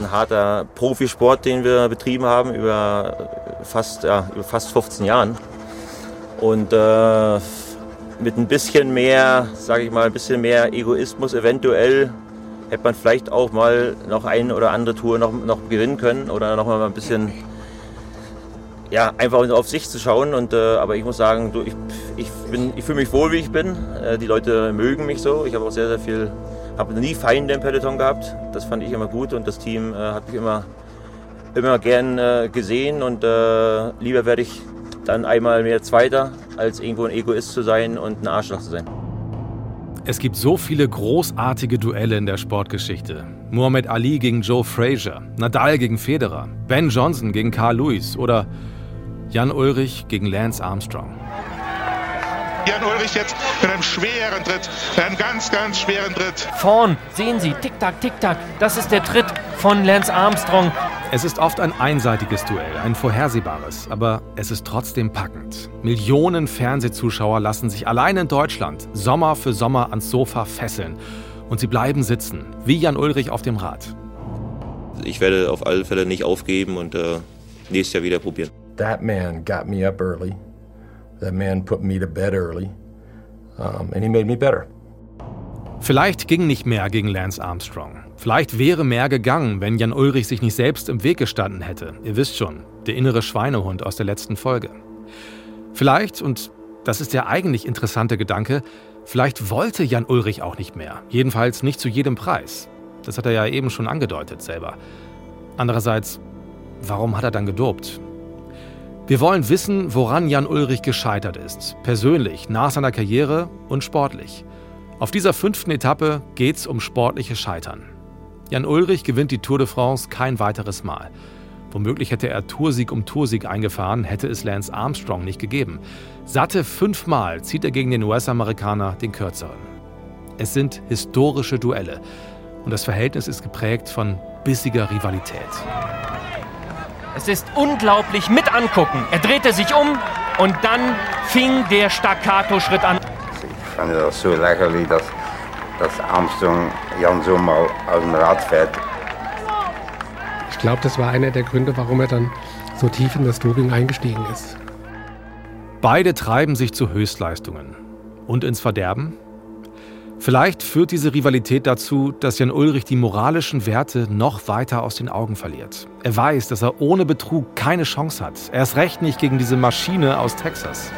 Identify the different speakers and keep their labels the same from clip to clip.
Speaker 1: ein harter Profisport, den wir betrieben haben über fast, ja, über fast 15 Jahren. Und äh, mit ein bisschen mehr, sage ich mal, ein bisschen mehr Egoismus eventuell hätte man vielleicht auch mal noch eine oder andere Tour noch, noch gewinnen können oder noch mal ein bisschen ja, einfach auf sich zu schauen. Und, äh, aber ich muss sagen, du, ich, ich, ich fühle mich wohl, wie ich bin. Äh, die Leute mögen mich so. Ich habe auch sehr, sehr viel, habe nie Feinde im Peloton gehabt. Das fand ich immer gut und das Team äh, hat mich immer, immer gern äh, gesehen. Und äh, lieber werde ich dann einmal mehr Zweiter, als irgendwo ein Egoist zu sein und ein Arschloch zu sein.
Speaker 2: Es gibt so viele großartige Duelle in der Sportgeschichte. Muhammad Ali gegen Joe Frazier, Nadal gegen Federer, Ben Johnson gegen Carl Lewis oder Jan Ulrich gegen Lance Armstrong.
Speaker 3: Jan Ulrich jetzt mit einem schweren Tritt, mit einem ganz, ganz schweren Tritt.
Speaker 4: Vorn, sehen Sie, tick-tack, tick-tack, das ist der Tritt von Lance Armstrong.
Speaker 2: Es ist oft ein einseitiges Duell, ein vorhersehbares, aber es ist trotzdem packend. Millionen Fernsehzuschauer lassen sich allein in Deutschland Sommer für Sommer ans Sofa fesseln und sie bleiben sitzen, wie Jan Ulrich auf dem Rad.
Speaker 1: Ich werde auf alle Fälle nicht aufgeben und äh, nächstes Jahr wieder probieren.
Speaker 5: that man got me up early. That man put me to bed early. Um, and he made me better.
Speaker 2: Vielleicht ging nicht mehr gegen Lance Armstrong. Vielleicht wäre mehr gegangen, wenn Jan Ulrich sich nicht selbst im Weg gestanden hätte. Ihr wisst schon, der innere Schweinehund aus der letzten Folge. Vielleicht, und das ist der eigentlich interessante Gedanke, vielleicht wollte Jan Ulrich auch nicht mehr. Jedenfalls nicht zu jedem Preis. Das hat er ja eben schon angedeutet selber. Andererseits, warum hat er dann gedopt? Wir wollen wissen, woran Jan Ulrich gescheitert ist. Persönlich, nach seiner Karriere und sportlich. Auf dieser fünften Etappe geht es um sportliche Scheitern. Jan Ulrich gewinnt die Tour de France kein weiteres Mal. Womöglich hätte er Toursieg um Toursieg eingefahren, hätte es Lance Armstrong nicht gegeben. Satte fünfmal zieht er gegen den US-Amerikaner den kürzeren. Es sind historische Duelle und das Verhältnis ist geprägt von bissiger Rivalität.
Speaker 4: Es ist unglaublich mit angucken. Er drehte sich um und dann fing der Staccato-Schritt an.
Speaker 6: Ich fand das so lächerlich, dass, dass Armstrong Jan so mal aus dem Rad fährt.
Speaker 7: Ich glaube, das war einer der Gründe, warum er dann so tief in das Doping eingestiegen ist.
Speaker 2: Beide treiben sich zu Höchstleistungen. Und ins Verderben? Vielleicht führt diese Rivalität dazu, dass Jan Ulrich die moralischen Werte noch weiter aus den Augen verliert. Er weiß, dass er ohne Betrug keine Chance hat. Er ist recht nicht gegen diese Maschine aus Texas.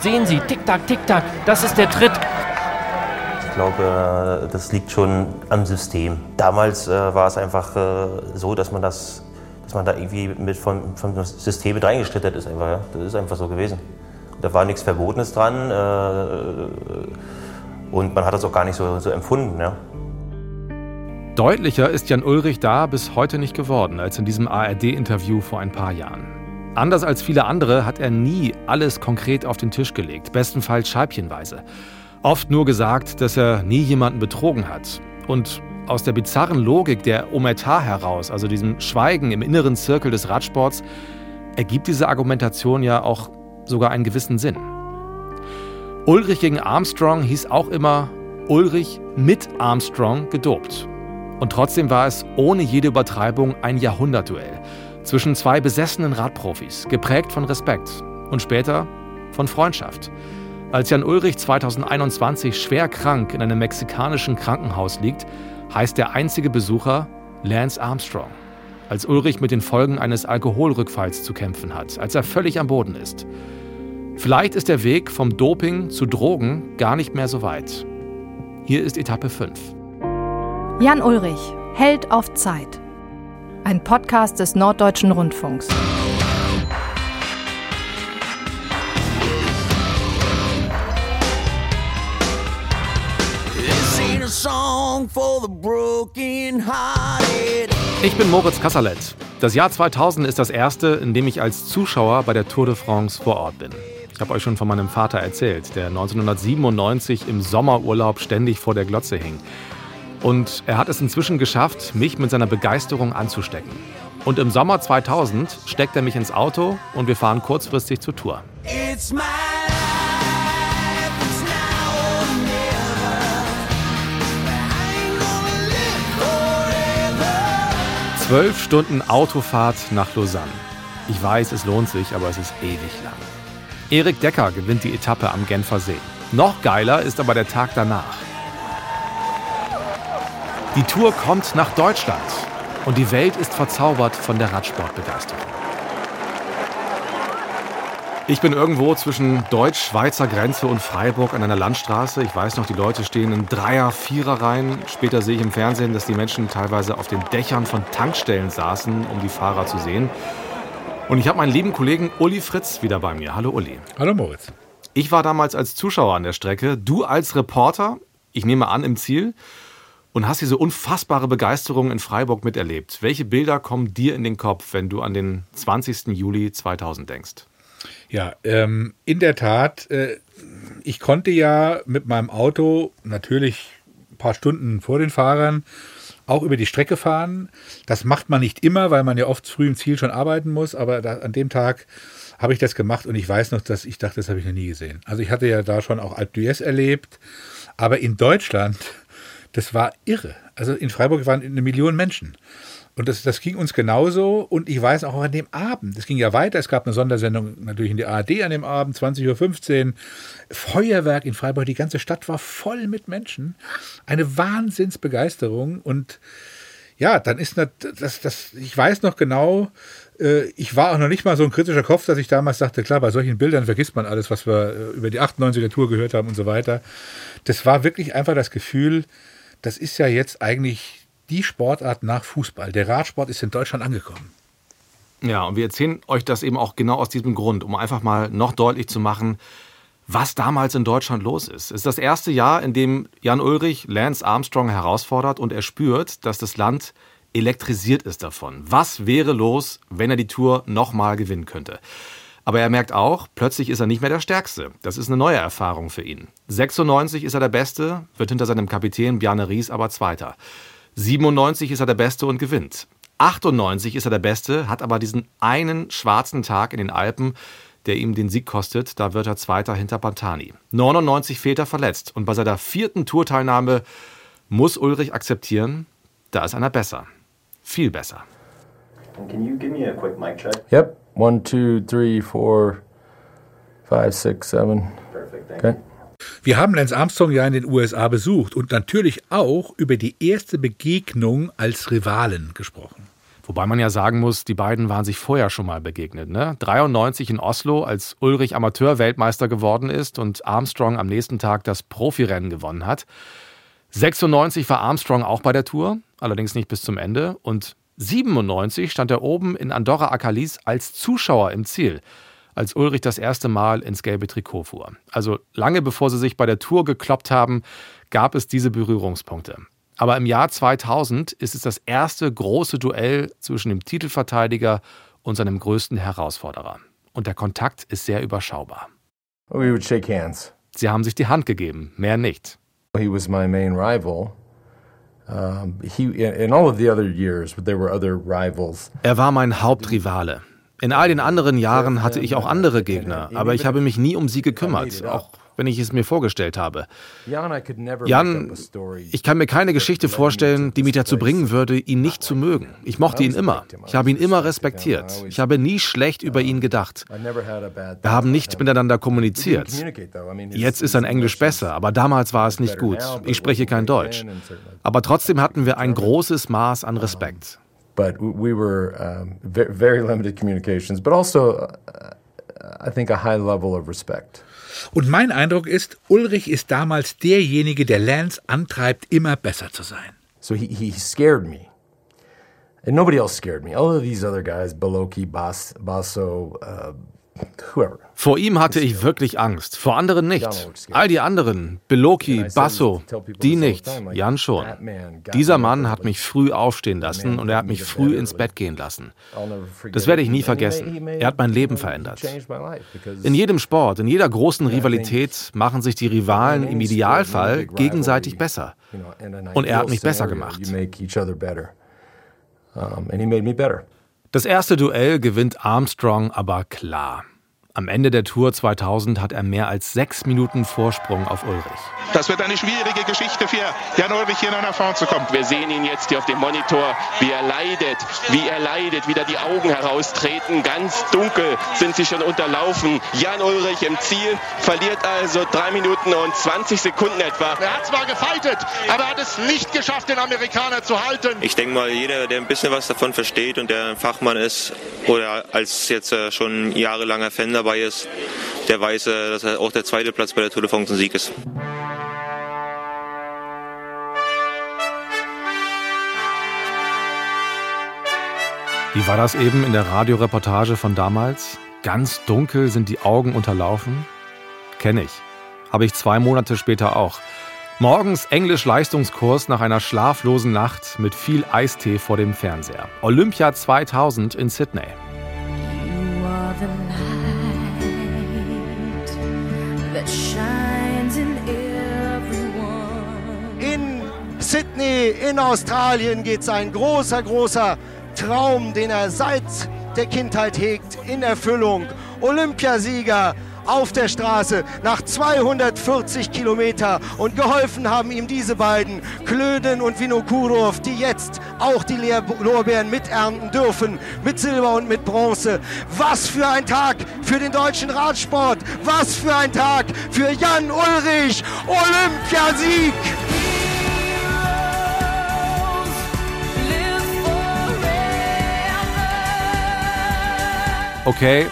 Speaker 4: Sehen Sie, tick-tack, tick-tack, das ist der Tritt.
Speaker 1: Ich glaube, das liegt schon am System. Damals äh, war es einfach äh, so, dass man das, dass man da irgendwie mit vom, vom System mit reingeschlittert ist. Einfach, ja? Das ist einfach so gewesen. Da war nichts Verbotenes dran. Äh, und man hat das auch gar nicht so, so empfunden. Ja.
Speaker 2: Deutlicher ist Jan Ulrich da bis heute nicht geworden als in diesem ARD-Interview vor ein paar Jahren. Anders als viele andere hat er nie alles konkret auf den Tisch gelegt, bestenfalls scheibchenweise. Oft nur gesagt, dass er nie jemanden betrogen hat. Und aus der bizarren Logik der Omerta heraus, also diesem Schweigen im inneren Zirkel des Radsports, ergibt diese Argumentation ja auch sogar einen gewissen Sinn. Ulrich gegen Armstrong hieß auch immer Ulrich mit Armstrong gedopt. Und trotzdem war es ohne jede Übertreibung ein Jahrhundertduell zwischen zwei besessenen Radprofis, geprägt von Respekt und später von Freundschaft. Als Jan Ulrich 2021 schwer krank in einem mexikanischen Krankenhaus liegt, heißt der einzige Besucher Lance Armstrong. Als Ulrich mit den Folgen eines Alkoholrückfalls zu kämpfen hat, als er völlig am Boden ist. Vielleicht ist der Weg vom Doping zu Drogen gar nicht mehr so weit. Hier ist Etappe 5.
Speaker 8: Jan Ulrich, Held auf Zeit. Ein Podcast des Norddeutschen Rundfunks.
Speaker 2: Ich bin Moritz Kasserlet. Das Jahr 2000 ist das erste, in dem ich als Zuschauer bei der Tour de France vor Ort bin. Ich habe euch schon von meinem Vater erzählt, der 1997 im Sommerurlaub ständig vor der Glotze hing. Und er hat es inzwischen geschafft, mich mit seiner Begeisterung anzustecken. Und im Sommer 2000 steckt er mich ins Auto und wir fahren kurzfristig zur Tour. Zwölf Stunden Autofahrt nach Lausanne. Ich weiß, es lohnt sich, aber es ist ewig lang. Erik Decker gewinnt die Etappe am Genfer See. Noch geiler ist aber der Tag danach. Die Tour kommt nach Deutschland und die Welt ist verzaubert von der Radsportbegeisterung. Ich bin irgendwo zwischen Deutsch-Schweizer Grenze und Freiburg an einer Landstraße. Ich weiß noch, die Leute stehen in Dreier-, Vierer-Reihen. Später sehe ich im Fernsehen, dass die Menschen teilweise auf den Dächern von Tankstellen saßen, um die Fahrer zu sehen. Und ich habe meinen lieben Kollegen Uli Fritz wieder bei mir. Hallo Uli.
Speaker 9: Hallo Moritz.
Speaker 2: Ich war damals als Zuschauer an der Strecke, du als Reporter, ich nehme an im Ziel, und hast diese unfassbare Begeisterung in Freiburg miterlebt. Welche Bilder kommen dir in den Kopf, wenn du an den 20. Juli 2000 denkst?
Speaker 9: Ja, ähm, in der Tat, äh, ich konnte ja mit meinem Auto natürlich ein paar Stunden vor den Fahrern auch über die Strecke fahren. Das macht man nicht immer, weil man ja oft früh im Ziel schon arbeiten muss, aber da, an dem Tag habe ich das gemacht und ich weiß noch, dass ich dachte, das habe ich noch nie gesehen. Also ich hatte ja da schon auch Alp d'Huez erlebt, aber in Deutschland, das war irre. Also in Freiburg waren eine Million Menschen. Und das, das ging uns genauso. Und ich weiß auch an dem Abend, es ging ja weiter, es gab eine Sondersendung natürlich in der ARD an dem Abend, 20.15 Uhr. Feuerwerk in Freiburg, die ganze Stadt war voll mit Menschen. Eine Wahnsinnsbegeisterung. Und ja, dann ist das, das, das ich weiß noch genau, äh, ich war auch noch nicht mal so ein kritischer Kopf, dass ich damals dachte, klar, bei solchen Bildern vergisst man alles, was wir äh, über die 98er Tour gehört haben und so weiter. Das war wirklich einfach das Gefühl, das ist ja jetzt eigentlich die Sportart nach Fußball. Der Radsport ist in Deutschland angekommen.
Speaker 2: Ja, und wir erzählen euch das eben auch genau aus diesem Grund, um einfach mal noch deutlich zu machen, was damals in Deutschland los ist. Es ist das erste Jahr, in dem Jan Ulrich Lance Armstrong herausfordert und er spürt, dass das Land elektrisiert ist davon. Was wäre los, wenn er die Tour nochmal gewinnen könnte? Aber er merkt auch, plötzlich ist er nicht mehr der Stärkste. Das ist eine neue Erfahrung für ihn. 96 ist er der Beste, wird hinter seinem Kapitän Bjarne Ries aber Zweiter. 97 ist er der Beste und gewinnt. 98 ist er der Beste, hat aber diesen einen schwarzen Tag in den Alpen, der ihm den Sieg kostet. Da wird er Zweiter hinter Pantani. 99 fehlt er verletzt. Und bei seiner vierten Tourteilnahme muss Ulrich akzeptieren, da ist einer besser. Viel besser.
Speaker 5: Can you give me a quick mic check? Yep. One, two, three, four, five, six, seven. Perfect. Thank okay.
Speaker 9: you. Wir haben Lance Armstrong ja in den USA besucht und natürlich auch über die erste Begegnung als Rivalen gesprochen.
Speaker 2: Wobei man ja sagen muss, die beiden waren sich vorher schon mal begegnet. Ne? 93 in Oslo, als Ulrich Amateur-Weltmeister geworden ist und Armstrong am nächsten Tag das Profirennen gewonnen hat. 96 war Armstrong auch bei der Tour, allerdings nicht bis zum Ende. Und 97 stand er oben in Andorra Akalis als Zuschauer im Ziel als Ulrich das erste Mal ins gelbe Trikot fuhr. Also lange bevor sie sich bei der Tour gekloppt haben, gab es diese Berührungspunkte. Aber im Jahr 2000 ist es das erste große Duell zwischen dem Titelverteidiger und seinem größten Herausforderer. Und der Kontakt ist sehr überschaubar.
Speaker 5: We would shake hands.
Speaker 2: Sie haben sich die Hand gegeben, mehr nicht.
Speaker 5: He was my main rival. in all of the other years, there were other rivals.
Speaker 2: Er war mein Hauptrivale. In all den anderen Jahren hatte ich auch andere Gegner, aber ich habe mich nie um sie gekümmert, auch wenn ich es mir vorgestellt habe. Jan, ich kann mir keine Geschichte vorstellen, die mich dazu bringen würde, ihn nicht zu mögen. Ich mochte ihn immer. Ich habe ihn immer respektiert. Ich habe nie schlecht über ihn gedacht. Wir haben nicht miteinander kommuniziert. Jetzt ist sein Englisch besser, aber damals war es nicht gut. Ich spreche kein Deutsch. Aber trotzdem hatten wir ein großes Maß an Respekt
Speaker 5: but we were um, very, limited communications, but also, uh, I think, a high level of respect.
Speaker 9: Und mein Eindruck ist, Ulrich ist damals derjenige, der Lance antreibt, immer besser zu sein.
Speaker 5: So he, he scared me. And nobody else scared me. All of these other guys, Beloki, Bas, Basso, uh,
Speaker 2: vor ihm hatte ich wirklich Angst, vor anderen nicht. All die anderen, Beloki, Basso, die nicht, Jan schon. Dieser Mann hat mich früh aufstehen lassen und er hat mich früh ins Bett gehen lassen. Das werde ich nie vergessen. Er hat mein Leben verändert. In jedem Sport, in jeder großen Rivalität machen sich die Rivalen im Idealfall gegenseitig besser. Und er hat mich besser gemacht. Das erste Duell gewinnt Armstrong aber klar. Am Ende der Tour 2000 hat er mehr als sechs Minuten Vorsprung auf Ulrich.
Speaker 3: Das wird eine schwierige Geschichte für Jan Ulrich hier nach vorne zu kommen.
Speaker 4: Wir sehen ihn jetzt hier auf dem Monitor, wie er leidet, wie er leidet, wieder die Augen heraustreten. Ganz dunkel sind sie schon unterlaufen. Jan Ulrich im Ziel verliert also drei Minuten und 20 Sekunden etwa.
Speaker 3: Er hat zwar gefeitet, aber hat es nicht geschafft, den Amerikaner zu halten.
Speaker 1: Ich denke mal, jeder, der ein bisschen was davon versteht und der ein Fachmann ist oder als jetzt äh, schon jahrelanger Fan dabei ist, der weiß, äh, dass auch der zweite Platz bei der Tour de France ein Sieg ist.
Speaker 2: Wie war das eben in der Radioreportage von damals? Ganz dunkel sind die Augen unterlaufen? Kenne ich. Habe ich zwei Monate später auch. Morgens Englisch-Leistungskurs nach einer schlaflosen Nacht mit viel Eistee vor dem Fernseher. Olympia 2000 in Sydney.
Speaker 10: Sydney in Australien geht sein großer, großer Traum, den er seit der Kindheit hegt, in Erfüllung. Olympiasieger auf der Straße nach 240 Kilometer und geholfen haben ihm diese beiden, Klöden und Vinokurov, die jetzt auch die Lorbeeren miternten dürfen, mit Silber und mit Bronze. Was für ein Tag für den deutschen Radsport, was für ein Tag für Jan Ulrich, Olympiasieg!
Speaker 2: Okay.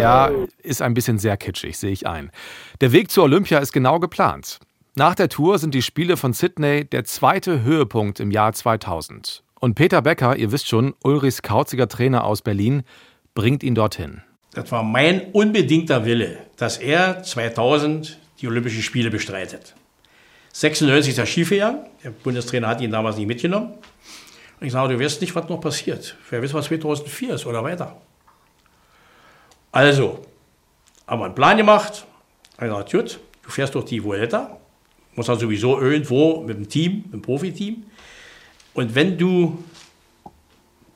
Speaker 2: Ja, ist ein bisschen sehr kitschig, sehe ich ein. Der Weg zur Olympia ist genau geplant. Nach der Tour sind die Spiele von Sydney der zweite Höhepunkt im Jahr 2000. Und Peter Becker, ihr wisst schon, Ulrichs kauziger Trainer aus Berlin, bringt ihn dorthin.
Speaker 11: Das war mein unbedingter Wille, dass er 2000 die Olympischen Spiele bestreitet. 96 ist er Skifahren. Der Bundestrainer hat ihn damals nicht mitgenommen. Ich sage, du weißt nicht, was noch passiert. Wer weiß, was 2004 ist oder weiter. Also, haben wir einen Plan gemacht. Ich gesagt, gut, du fährst durch die Vuelta. Muss dann sowieso irgendwo mit dem Team, mit dem Profiteam. Und wenn du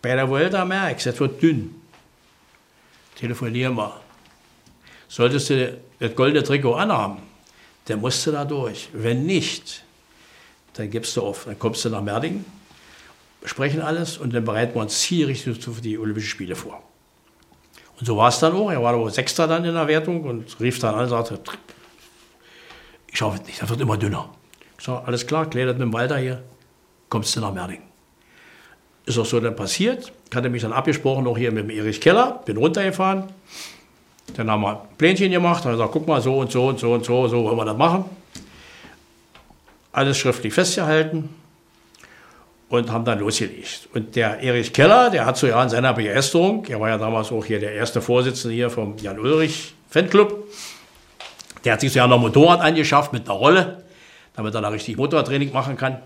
Speaker 11: bei der Vuelta merkst, es wird dünn, telefonier mal. Solltest du das goldene Trikot anhaben, dann musst du da durch. Wenn nicht, dann gibst du auf. Dann kommst du nach Merding besprechen alles und dann bereiten wir uns zielrichtig für die Olympischen Spiele vor. Und so war es dann auch. Er war aber Sechster dann in der Wertung und rief dann an und sagte, ich es nicht, das wird immer dünner. Ich sage, alles klar, klär das mit dem Walter hier, kommst du nach Merding. Ist auch so dann passiert. Ich hatte mich dann abgesprochen, auch hier mit dem Erich Keller, bin runtergefahren. Dann haben wir ein Plänchen gemacht, dann gesagt, guck mal, so und so und so und so, so wollen wir das machen. Alles schriftlich festgehalten und haben dann losgelegt. Und der Erich Keller, der hat so ja in seiner Begeisterung, er war ja damals auch hier der erste Vorsitzende hier vom Jan Ulrich Fanclub, der hat sich so ja noch Motorrad angeschafft mit einer Rolle, damit er da richtig Motortraining machen kann.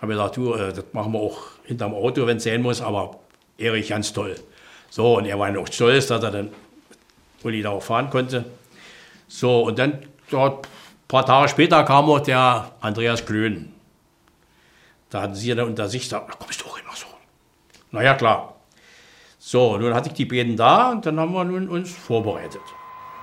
Speaker 11: Habe gesagt, du, äh, das machen wir auch hinterm Auto, wenn es sein muss, aber Erich ganz toll. So, und er war auch stolz, dass er dann Uli da auch fahren konnte. So, und dann dort ein paar Tage später kam auch der Andreas Klön. Da hatten sie ja dann unter sich gesagt, kommst du auch immer so. Naja, klar. So, nun hatte ich die beiden da und dann haben wir nun uns vorbereitet.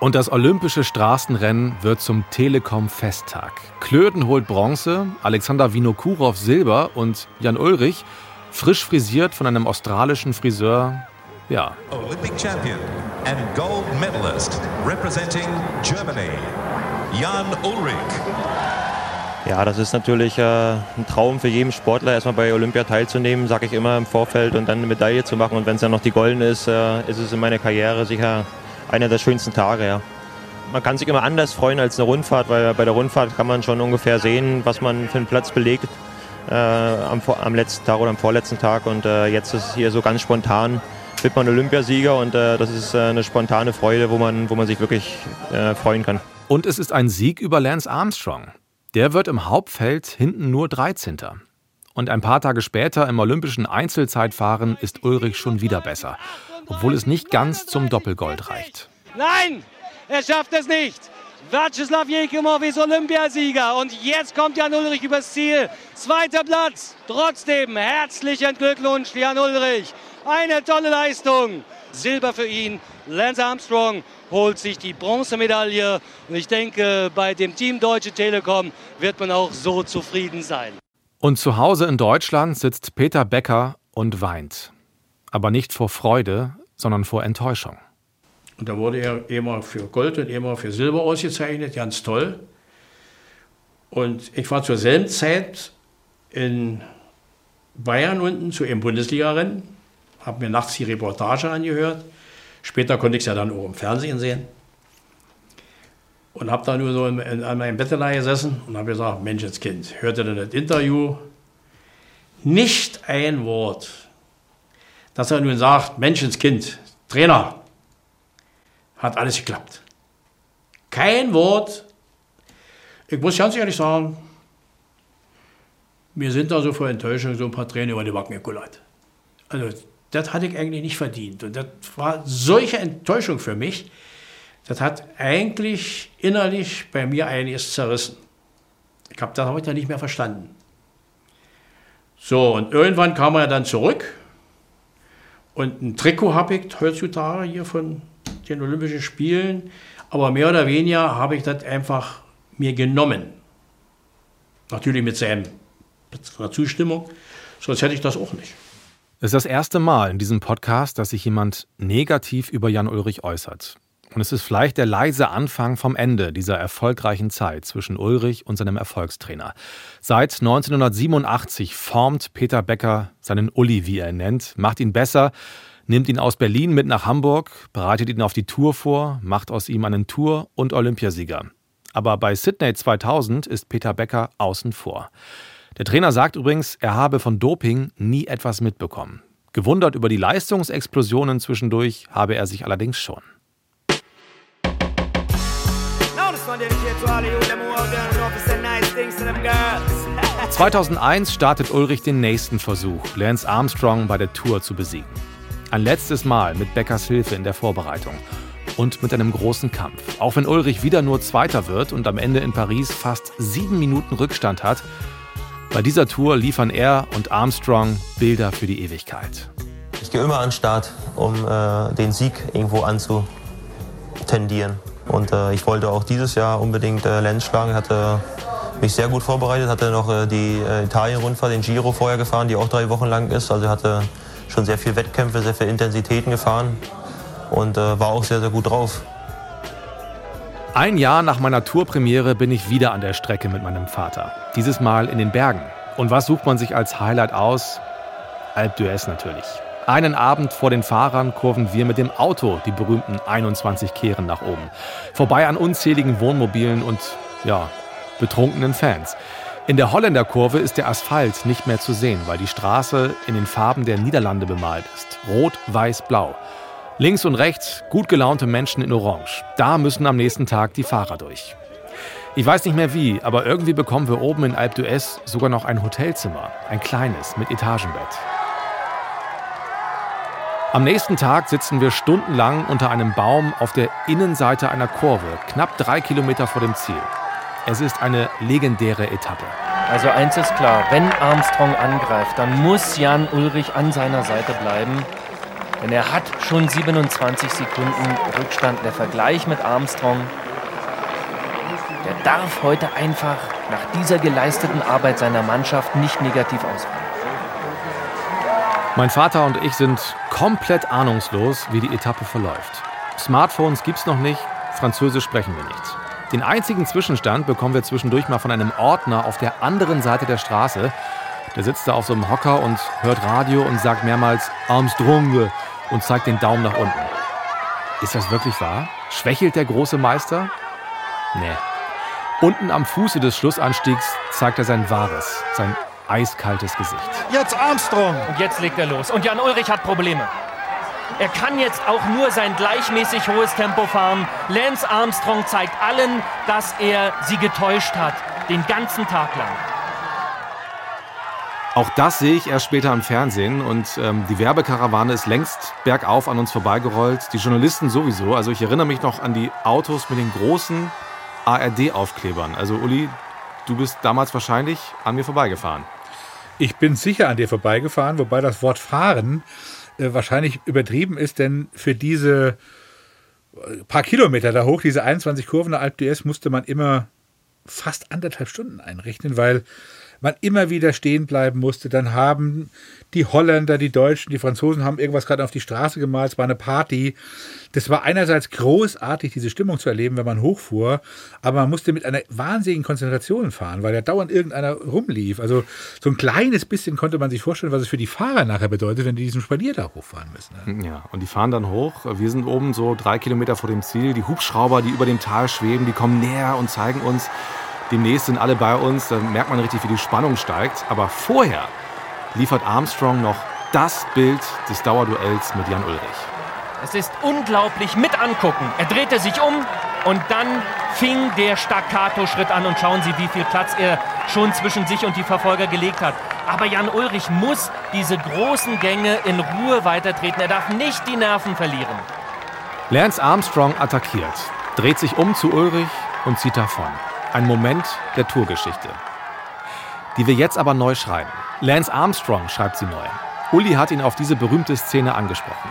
Speaker 2: Und das olympische Straßenrennen wird zum Telekom-Festtag. Klöden holt Bronze, Alexander Vinokurov Silber und Jan Ulrich, frisch frisiert von einem australischen Friseur, ja. Olympic Champion and Gold Medalist representing Germany,
Speaker 1: Jan Ulrich. Ja, das ist natürlich äh, ein Traum für jeden Sportler, erstmal bei Olympia teilzunehmen, sage ich immer im Vorfeld und dann eine Medaille zu machen. Und wenn es dann noch die goldene ist, äh, ist es in meiner Karriere sicher einer der schönsten Tage. Ja. Man kann sich immer anders freuen als eine Rundfahrt, weil bei der Rundfahrt kann man schon ungefähr sehen, was man für einen Platz belegt äh, am, am, letzten Tag oder am vorletzten Tag. Und äh, jetzt ist es hier so ganz spontan, wird man Olympiasieger und äh, das ist äh, eine spontane Freude, wo man, wo man sich wirklich freuen kann.
Speaker 2: Und es ist ein Sieg über Lance Armstrong. Der wird im Hauptfeld hinten nur 13. Und ein paar Tage später im olympischen Einzelzeitfahren ist Ulrich schon wieder besser, obwohl es nicht ganz zum Doppelgold reicht.
Speaker 12: Nein, er schafft es nicht. Vyacheslav Jekimov ist Olympiasieger und jetzt kommt Jan Ulrich übers Ziel. Zweiter Platz. Trotzdem herzlichen Glückwunsch, Jan Ulrich. Eine tolle Leistung. Silber für ihn. Lance Armstrong holt sich die Bronzemedaille. Und ich denke, bei dem Team Deutsche Telekom wird man auch so zufrieden sein.
Speaker 2: Und zu Hause in Deutschland sitzt Peter Becker und weint. Aber nicht vor Freude, sondern vor Enttäuschung.
Speaker 11: Und da wurde er immer für Gold und immer für Silber ausgezeichnet, ganz toll. Und ich war zur selben Zeit in Bayern unten zu einem Bundesliga-Rennen, habe mir nachts die Reportage angehört. Später konnte ich es ja dann auch im Fernsehen sehen. Und habe da nur so in, in, an meinem Bett gesessen und habe gesagt, Menschenskind, hörte dann das Interview. Nicht ein Wort, dass er nun sagt, Menschenskind, Trainer, hat alles geklappt. Kein Wort. Ich muss ganz ehrlich sagen, mir sind da so vor Enttäuschung so ein paar Tränen über die Backen gekullert. Also, das hatte ich eigentlich nicht verdient. Und das war solche Enttäuschung für mich. Das hat eigentlich innerlich bei mir einiges zerrissen. Ich habe das heute nicht mehr verstanden. So, und irgendwann kam er dann zurück. Und ein Trikot habe ich heutzutage hier von den Olympischen Spielen. Aber mehr oder weniger habe ich das einfach mir genommen. Natürlich mit mit seiner Zustimmung, sonst hätte ich das auch nicht.
Speaker 2: Es ist das erste Mal in diesem Podcast, dass sich jemand negativ über Jan Ulrich äußert. Und es ist vielleicht der leise Anfang vom Ende dieser erfolgreichen Zeit zwischen Ulrich und seinem Erfolgstrainer. Seit 1987 formt Peter Becker seinen Uli, wie er ihn nennt, macht ihn besser, nimmt ihn aus Berlin mit nach Hamburg, bereitet ihn auf die Tour vor, macht aus ihm einen Tour- und Olympiasieger. Aber bei Sydney 2000 ist Peter Becker außen vor. Der Trainer sagt übrigens, er habe von Doping nie etwas mitbekommen. Gewundert über die Leistungsexplosionen zwischendurch habe er sich allerdings schon. 2001 startet Ulrich den nächsten Versuch, Lance Armstrong bei der Tour zu besiegen. Ein letztes Mal mit Beckers Hilfe in der Vorbereitung und mit einem großen Kampf. Auch wenn Ulrich wieder nur Zweiter wird und am Ende in Paris fast sieben Minuten Rückstand hat, bei dieser Tour liefern er und Armstrong Bilder für die Ewigkeit.
Speaker 13: Ich gehe immer an den Start, um äh, den Sieg irgendwo anzutendieren. Und äh, ich wollte auch dieses Jahr unbedingt äh, Lenz schlagen. Hatte mich sehr gut vorbereitet, hatte noch äh, die äh, Italien-Rundfahrt, den Giro vorher gefahren, die auch drei Wochen lang ist. Also hatte schon sehr viele Wettkämpfe, sehr viele Intensitäten gefahren und äh, war auch sehr, sehr gut drauf.
Speaker 2: Ein Jahr nach meiner Tourpremiere bin ich wieder an der Strecke mit meinem Vater. Dieses Mal in den Bergen. Und was sucht man sich als Highlight aus? Alpe d'Huez natürlich. Einen Abend vor den Fahrern kurven wir mit dem Auto die berühmten 21 Kehren nach oben. Vorbei an unzähligen Wohnmobilen und, ja, betrunkenen Fans. In der Holländerkurve ist der Asphalt nicht mehr zu sehen, weil die Straße in den Farben der Niederlande bemalt ist. Rot, weiß, blau. Links und rechts gut gelaunte Menschen in Orange. Da müssen am nächsten Tag die Fahrer durch. Ich weiß nicht mehr wie, aber irgendwie bekommen wir oben in Alpe d'Huez sogar noch ein Hotelzimmer. Ein kleines, mit Etagenbett. Am nächsten Tag sitzen wir stundenlang unter einem Baum auf der Innenseite einer Kurve, knapp drei Kilometer vor dem Ziel. Es ist eine legendäre Etappe.
Speaker 14: Also eins ist klar, wenn Armstrong angreift, dann muss Jan Ulrich an seiner Seite bleiben. Denn er hat schon 27 Sekunden Rückstand. Der Vergleich mit Armstrong, der darf heute einfach nach dieser geleisteten Arbeit seiner Mannschaft nicht negativ ausfallen.
Speaker 2: Mein Vater und ich sind komplett ahnungslos, wie die Etappe verläuft. Smartphones gibt's noch nicht, Französisch sprechen wir nicht. Den einzigen Zwischenstand bekommen wir zwischendurch mal von einem Ordner auf der anderen Seite der Straße. Der sitzt da auf so einem Hocker und hört Radio und sagt mehrmals Armstrong und zeigt den Daumen nach unten. Ist das wirklich wahr? Schwächelt der große Meister? Nee. Unten am Fuße des Schlussanstiegs zeigt er sein wahres, sein eiskaltes Gesicht.
Speaker 10: Jetzt Armstrong!
Speaker 14: Und jetzt legt er los. Und Jan Ulrich hat Probleme. Er kann jetzt auch nur sein gleichmäßig hohes Tempo fahren. Lance Armstrong zeigt allen, dass er sie getäuscht hat. Den ganzen Tag lang.
Speaker 2: Auch das sehe ich erst später im Fernsehen und ähm, die Werbekarawane ist längst bergauf an uns vorbeigerollt. Die Journalisten sowieso. Also ich erinnere mich noch an die Autos mit den großen ARD-Aufklebern. Also Uli, du bist damals wahrscheinlich an mir vorbeigefahren.
Speaker 9: Ich bin sicher an dir vorbeigefahren, wobei das Wort fahren äh, wahrscheinlich übertrieben ist, denn für diese äh, paar Kilometer da hoch, diese 21 Kurven der Alp d'Huez, musste man immer fast anderthalb Stunden einrechnen, weil man immer wieder stehen bleiben musste. Dann haben die Holländer, die Deutschen, die Franzosen haben irgendwas gerade auf die Straße gemalt. Es war eine Party. Das war einerseits großartig, diese Stimmung zu erleben, wenn man hochfuhr, aber man musste mit einer wahnsinnigen Konzentration fahren, weil da dauernd irgendeiner rumlief. Also so ein kleines bisschen konnte man sich vorstellen, was es für die Fahrer nachher bedeutet, wenn die diesen Spalier da hochfahren müssen.
Speaker 2: Ja, und die fahren dann hoch. Wir sind oben so drei Kilometer vor dem Ziel. Die Hubschrauber, die über dem Tal schweben, die kommen näher und zeigen uns, Demnächst sind alle bei uns, da merkt man richtig, wie die Spannung steigt. Aber vorher liefert Armstrong noch das Bild des Dauerduells mit Jan Ulrich.
Speaker 14: Es ist unglaublich mit angucken. Er drehte sich um und dann fing der Staccato-Schritt an und schauen Sie, wie viel Platz er schon zwischen sich und die Verfolger gelegt hat. Aber Jan Ulrich muss diese großen Gänge in Ruhe weitertreten. Er darf nicht die Nerven verlieren.
Speaker 2: Lance Armstrong attackiert, dreht sich um zu Ulrich und zieht davon. Ein Moment der Tourgeschichte, die wir jetzt aber neu schreiben. Lance Armstrong schreibt sie neu. Uli hat ihn auf diese berühmte Szene angesprochen.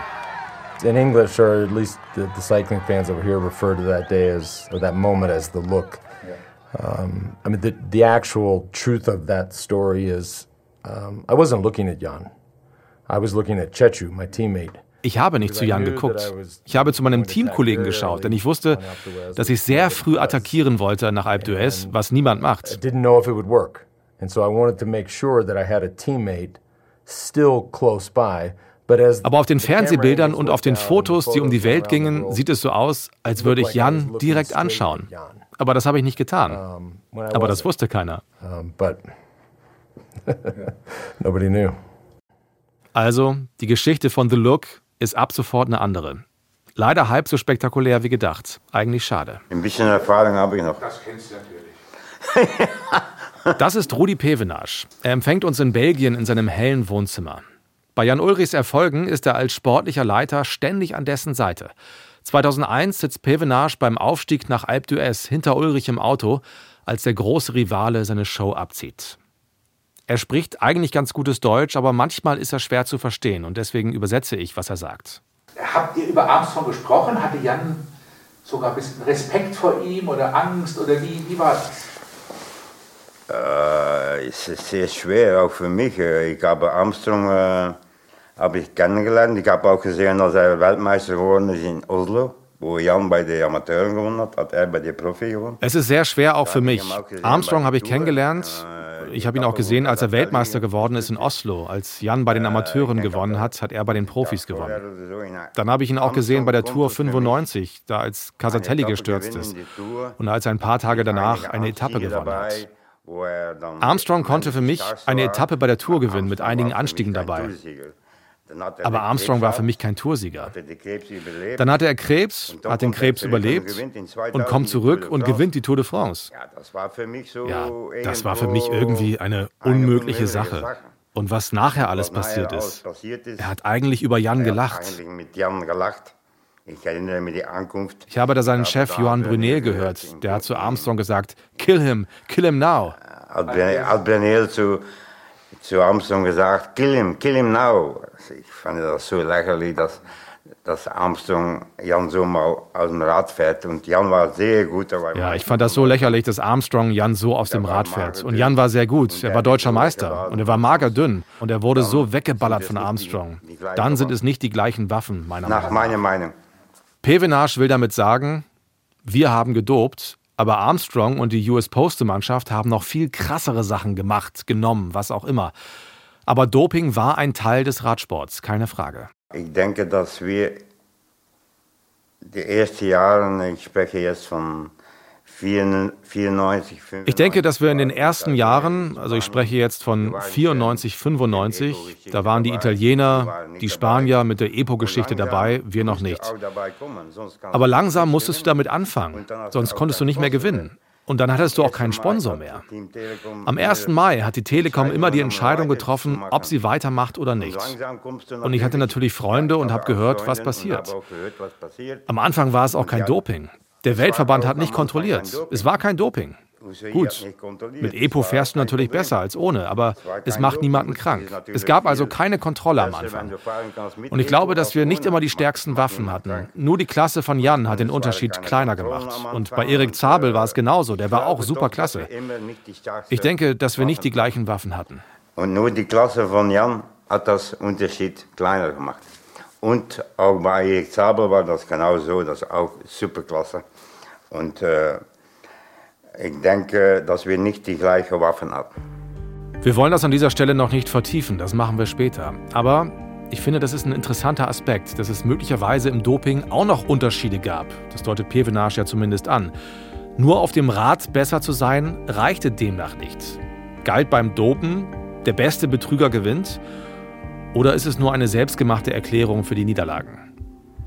Speaker 5: In English, or at least the, the cycling fans over here refer to that day as, or that moment as the look. Um, I mean, the, the actual truth of that story is um, I wasn't looking at Jan. I was looking at Chechu, my teammate.
Speaker 2: Ich habe nicht zu Jan geguckt. Ich habe zu meinem Teamkollegen geschaut, denn ich wusste, dass ich sehr früh attackieren wollte nach Alpe d'Huez, was niemand macht. Aber auf den Fernsehbildern und auf den Fotos, die um die Welt gingen, sieht es so aus, als würde ich Jan direkt anschauen. Aber das habe ich nicht getan. Aber das wusste keiner. Also, die Geschichte von The Look ist ab sofort eine andere. Leider halb so spektakulär wie gedacht. Eigentlich schade.
Speaker 6: Ein bisschen Erfahrung habe ich noch.
Speaker 9: Das kennst du natürlich.
Speaker 2: das ist Rudi Pevenage. Er empfängt uns in Belgien in seinem hellen Wohnzimmer. Bei Jan Ulrichs Erfolgen ist er als sportlicher Leiter ständig an dessen Seite. 2001 sitzt Pevenage beim Aufstieg nach Alpe d'Huez hinter Ulrich im Auto, als der große Rivale seine Show abzieht. Er spricht eigentlich ganz gutes Deutsch, aber manchmal ist er schwer zu verstehen und deswegen übersetze ich, was er sagt.
Speaker 9: Habt ihr über Armstrong gesprochen? Hatte Jan sogar ein bisschen Respekt vor ihm oder Angst oder wie, wie war das?
Speaker 6: Äh, es ist sehr schwer, auch für mich. Äh, ich habe Armstrong äh, habe ich kennengelernt. Ich habe auch gesehen, dass er Weltmeister geworden ist in Oslo wo Jan bei den Amateuren gewonnen hat, hat er bei den Profi gewonnen.
Speaker 2: Es ist sehr schwer auch für mich. Armstrong habe ich kennengelernt. Ich habe ihn auch gesehen, als er Weltmeister geworden ist in Oslo. Als Jan bei den Amateuren gewonnen hat, hat er bei den Profis gewonnen. Dann habe ich ihn auch gesehen bei der Tour 95, da als Casatelli gestürzt ist und als er ein paar Tage danach eine Etappe gewonnen hat. Armstrong konnte für mich eine Etappe bei der Tour gewinnen mit einigen Anstiegen dabei. Aber Armstrong war für mich kein Toursieger. Dann hatte er Krebs, hat den Krebs überlebt und kommt zurück und gewinnt die Tour de France. Ja, das war für mich irgendwie eine unmögliche Sache. Und was nachher alles passiert ist, er hat eigentlich über Jan gelacht. Ich habe da seinen Chef Johann Brunel gehört. Der hat zu Armstrong gesagt: Kill him, kill him now.
Speaker 6: Hat Brunel zu zu Armstrong gesagt, kill him, kill him now. Ich fand das so lächerlich, dass, dass Armstrong Jan so mal aus dem Rad fährt. Und Jan war sehr gut.
Speaker 2: Ja, ich fand das so lächerlich, dass Armstrong Jan so aus dem Rad fährt. Und Jan war sehr gut. Er war deutscher Meister. Und er war mager dünn. Und er wurde so weggeballert von Armstrong. Dann sind es nicht die gleichen Waffen, meiner
Speaker 6: Meinung nach. Nach meiner Meinung.
Speaker 2: Pevenage will damit sagen, wir haben gedopt, aber Armstrong und die US Postal Mannschaft haben noch viel krassere Sachen gemacht, genommen, was auch immer. Aber Doping war ein Teil des Radsports, keine Frage.
Speaker 6: Ich denke, dass wir die ersten Jahre, ich spreche jetzt von 94, 95.
Speaker 2: Ich denke, dass wir in den ersten Jahren, also ich spreche jetzt von 94, 95, da waren die Italiener, die Spanier mit der Epo-Geschichte dabei, wir noch nicht. Aber langsam musstest du damit anfangen, sonst konntest du nicht mehr gewinnen. Und dann hattest du auch keinen Sponsor mehr. Am 1. Mai hat die Telekom immer die Entscheidung getroffen, ob sie weitermacht oder nicht. Und ich hatte natürlich Freunde und habe gehört, was passiert. Am Anfang war es auch kein Doping. Der Weltverband hat nicht kontrolliert. Es war kein Doping. Gut, mit EPO fährst du natürlich besser als ohne, aber es macht niemanden krank. Es gab also keine Kontrolle am Anfang. Und ich glaube, dass wir nicht immer die stärksten Waffen hatten. Nur die Klasse von Jan hat den Unterschied kleiner gemacht. Und bei Erik Zabel war es genauso, der war auch super klasse. Ich denke, dass wir nicht die gleichen Waffen hatten.
Speaker 6: Und nur die Klasse von Jan hat das Unterschied kleiner gemacht. Und auch bei Erik Zabel war das genau so, das auch superklasse. Und äh, ich denke, dass wir nicht die gleichen Waffen hatten.
Speaker 2: Wir wollen das an dieser Stelle noch nicht vertiefen, das machen wir später. Aber ich finde, das ist ein interessanter Aspekt, dass es möglicherweise im Doping auch noch Unterschiede gab. Das deutet Pevenage ja zumindest an. Nur auf dem Rad besser zu sein, reichte demnach nicht. Galt beim Dopen, der beste Betrüger gewinnt? Oder ist es nur eine selbstgemachte Erklärung für die Niederlagen?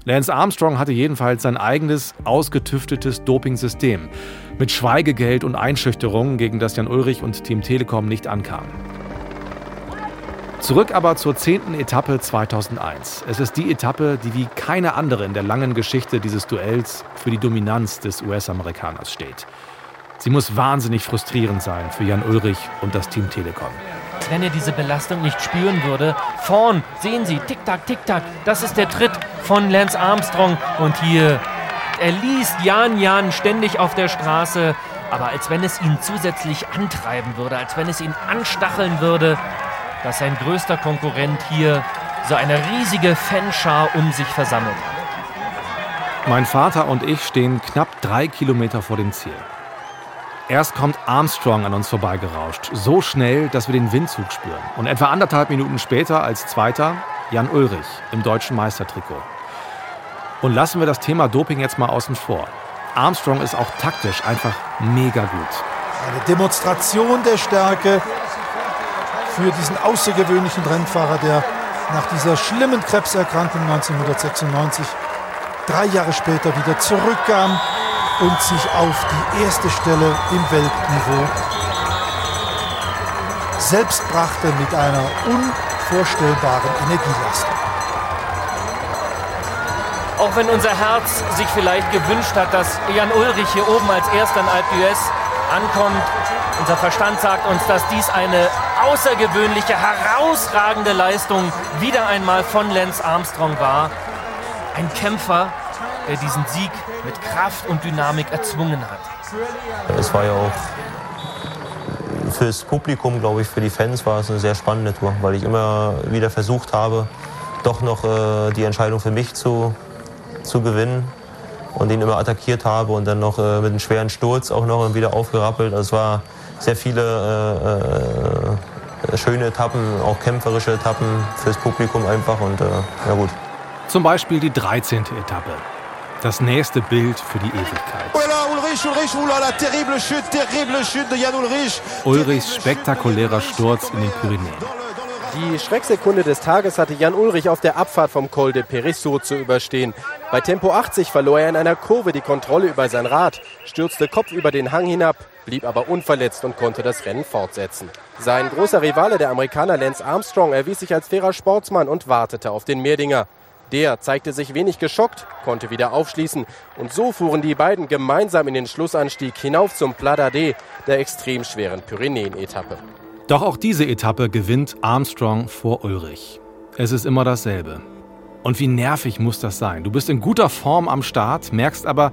Speaker 2: Lance Armstrong hatte jedenfalls sein eigenes, ausgetüftetes Dopingsystem mit Schweigegeld und Einschüchterung, gegen das Jan Ulrich und Team Telekom nicht ankamen. Zurück aber zur zehnten Etappe 2001. Es ist die Etappe, die wie keine andere in der langen Geschichte dieses Duells für die Dominanz des US-Amerikaners steht. Sie muss wahnsinnig frustrierend sein für Jan Ulrich und das Team Telekom
Speaker 14: wenn er diese Belastung nicht spüren würde. Vorn, sehen Sie, tick-tack, tick-tack, das ist der Tritt von Lance Armstrong. Und hier, er liest Jan Jan ständig auf der Straße, aber als wenn es ihn zusätzlich antreiben würde, als wenn es ihn anstacheln würde, dass sein größter Konkurrent hier so eine riesige Fanschar um sich versammelt hat.
Speaker 2: Mein Vater und ich stehen knapp drei Kilometer vor dem Ziel. Erst kommt Armstrong an uns vorbeigerauscht, so schnell, dass wir den Windzug spüren. Und etwa anderthalb Minuten später als Zweiter Jan Ulrich im deutschen Meistertrikot. Und lassen wir das Thema Doping jetzt mal außen vor. Armstrong ist auch taktisch einfach mega gut.
Speaker 15: Eine Demonstration der Stärke für diesen außergewöhnlichen Rennfahrer, der nach dieser schlimmen Krebserkrankung 1996 drei Jahre später wieder zurückkam und sich auf die erste Stelle im Weltniveau selbst brachte mit einer unvorstellbaren Energieleistung.
Speaker 14: Auch wenn unser Herz sich vielleicht gewünscht hat, dass Jan Ulrich hier oben als erster in Alpe d'Huez ankommt, unser Verstand sagt uns, dass dies eine außergewöhnliche, herausragende Leistung wieder einmal von Lance Armstrong war. Ein Kämpfer, der diesen Sieg mit Kraft und Dynamik erzwungen hat.
Speaker 13: Es war ja auch fürs Publikum, glaube ich, für die Fans war es eine sehr spannende Tour, weil ich immer wieder versucht habe, doch noch äh, die Entscheidung für mich zu, zu gewinnen und ihn immer attackiert habe und dann noch äh, mit einem schweren Sturz auch noch wieder aufgerappelt. Also es war sehr viele äh, äh schöne Etappen, auch kämpferische Etappen fürs Publikum einfach und äh, ja gut.
Speaker 2: Zum Beispiel die 13. Etappe. Das nächste Bild für die Ewigkeit. Ulrichs spektakulärer Sturz in den Pyrenäen.
Speaker 16: Die Schrecksekunde des Tages hatte Jan Ulrich auf der Abfahrt vom Col de Perisseau zu überstehen. Bei Tempo 80 verlor er in einer Kurve die Kontrolle über sein Rad, stürzte Kopf über den Hang hinab, blieb aber unverletzt und konnte das Rennen fortsetzen. Sein großer Rivale, der Amerikaner Lance Armstrong, erwies sich als fairer Sportsmann und wartete auf den Mehrdinger. Der zeigte sich wenig geschockt, konnte wieder aufschließen und so fuhren die beiden gemeinsam in den Schlussanstieg hinauf zum Plada D, der extrem schweren Pyrenäen-Etappe.
Speaker 2: Doch auch diese Etappe gewinnt Armstrong vor Ulrich. Es ist immer dasselbe. Und wie nervig muss das sein? Du bist in guter Form am Start, merkst aber,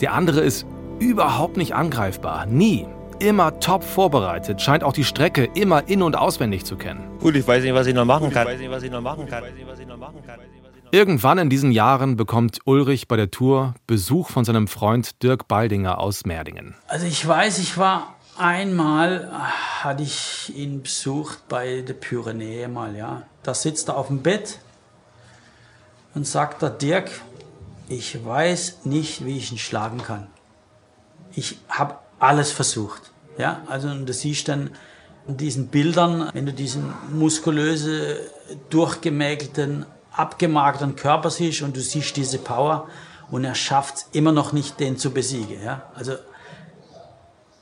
Speaker 2: der andere ist überhaupt nicht angreifbar. Nie. Immer top vorbereitet, scheint auch die Strecke immer in- und auswendig zu kennen.
Speaker 1: Gut, ich weiß nicht, was ich noch machen kann.
Speaker 2: Irgendwann in diesen Jahren bekommt Ulrich bei der Tour Besuch von seinem Freund Dirk Baldinger aus Merdingen.
Speaker 17: Also ich weiß, ich war einmal, hatte ich ihn besucht bei der Pyrenäe mal, ja. Da sitzt er auf dem Bett und sagt der Dirk, ich weiß nicht, wie ich ihn schlagen kann. Ich habe alles versucht, ja. Also und du siehst dann in diesen Bildern, wenn du diesen muskulöse, durchgemäkelten abgemagerten Körper siehst und du siehst diese Power und er schafft immer noch nicht, den zu besiegen. Ja? Also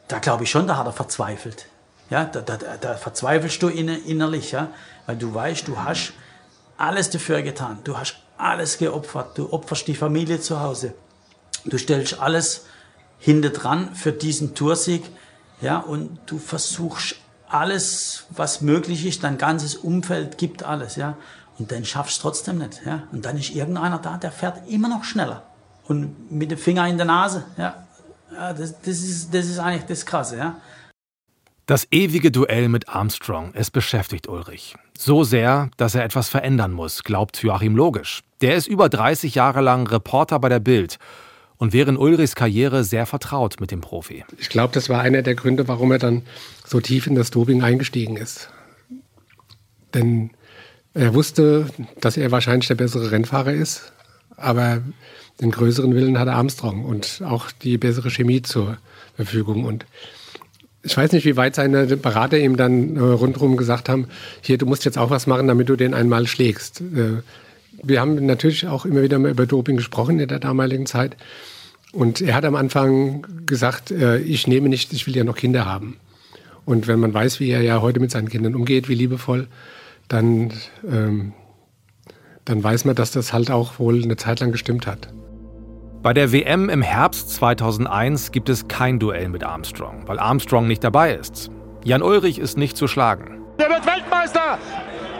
Speaker 17: da glaube ich schon, da hat er verzweifelt. Ja, da, da, da verzweifelst du innerlich, ja, weil du weißt, du hast alles dafür getan. Du hast alles geopfert. Du opferst die Familie zu Hause. Du stellst alles hinter dran für diesen Toursieg. Ja, und du versuchst alles, was möglich ist, dein ganzes Umfeld gibt alles, ja. Und dann schaffst du trotzdem nicht, ja. Und dann ist irgendeiner da, der fährt immer noch schneller. Und mit dem Finger in der Nase, ja. Ja das, das, ist, das ist eigentlich das Krasse, ja.
Speaker 2: Das ewige Duell mit Armstrong, es beschäftigt Ulrich. So sehr, dass er etwas verändern muss, glaubt Joachim Logisch. Der ist über 30 Jahre lang Reporter bei der Bild und während Ulrichs Karriere sehr vertraut mit dem Profi.
Speaker 7: Ich glaube, das war einer der Gründe, warum er dann so tief in das Doping eingestiegen ist. Denn er wusste, dass er wahrscheinlich der bessere Rennfahrer ist, aber den größeren Willen hatte Armstrong und auch die bessere Chemie zur Verfügung. Und ich weiß nicht, wie weit seine Berater ihm dann äh, rundherum gesagt haben, hier, du musst jetzt auch was machen, damit du den einmal schlägst. Äh, wir haben natürlich auch immer wieder mal über Doping gesprochen in der damaligen Zeit. Und er hat am Anfang gesagt, äh, ich nehme nicht, ich will ja noch Kinder haben. Und wenn man weiß, wie er ja heute mit seinen Kindern umgeht, wie liebevoll, dann, ähm, dann weiß man, dass das halt auch wohl eine Zeit lang gestimmt hat.
Speaker 2: Bei der WM im Herbst 2001 gibt es kein Duell mit Armstrong, weil Armstrong nicht dabei ist. Jan Ulrich ist nicht zu schlagen.
Speaker 10: Der wird Weltmeister!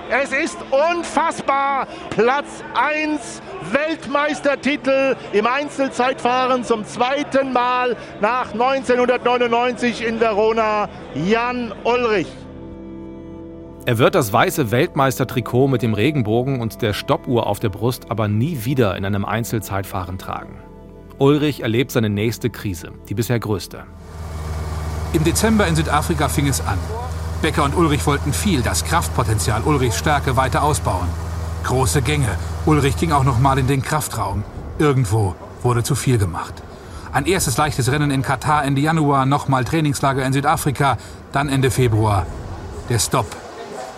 Speaker 10: Es ist unfassbar. Platz 1 Weltmeistertitel im Einzelzeitfahren zum zweiten Mal nach 1999 in Verona. Jan Ulrich.
Speaker 2: Er wird das weiße Weltmeistertrikot mit dem Regenbogen und der Stoppuhr auf der Brust aber nie wieder in einem Einzelzeitfahren tragen. Ulrich erlebt seine nächste Krise, die bisher größte.
Speaker 18: Im Dezember in Südafrika fing es an. Becker und Ulrich wollten viel, das Kraftpotenzial Ulrichs Stärke weiter ausbauen. Große Gänge. Ulrich ging auch noch mal in den Kraftraum. Irgendwo wurde zu viel gemacht. Ein erstes leichtes Rennen in Katar Ende Januar, nochmal Trainingslager in Südafrika, dann Ende Februar. Der Stopp.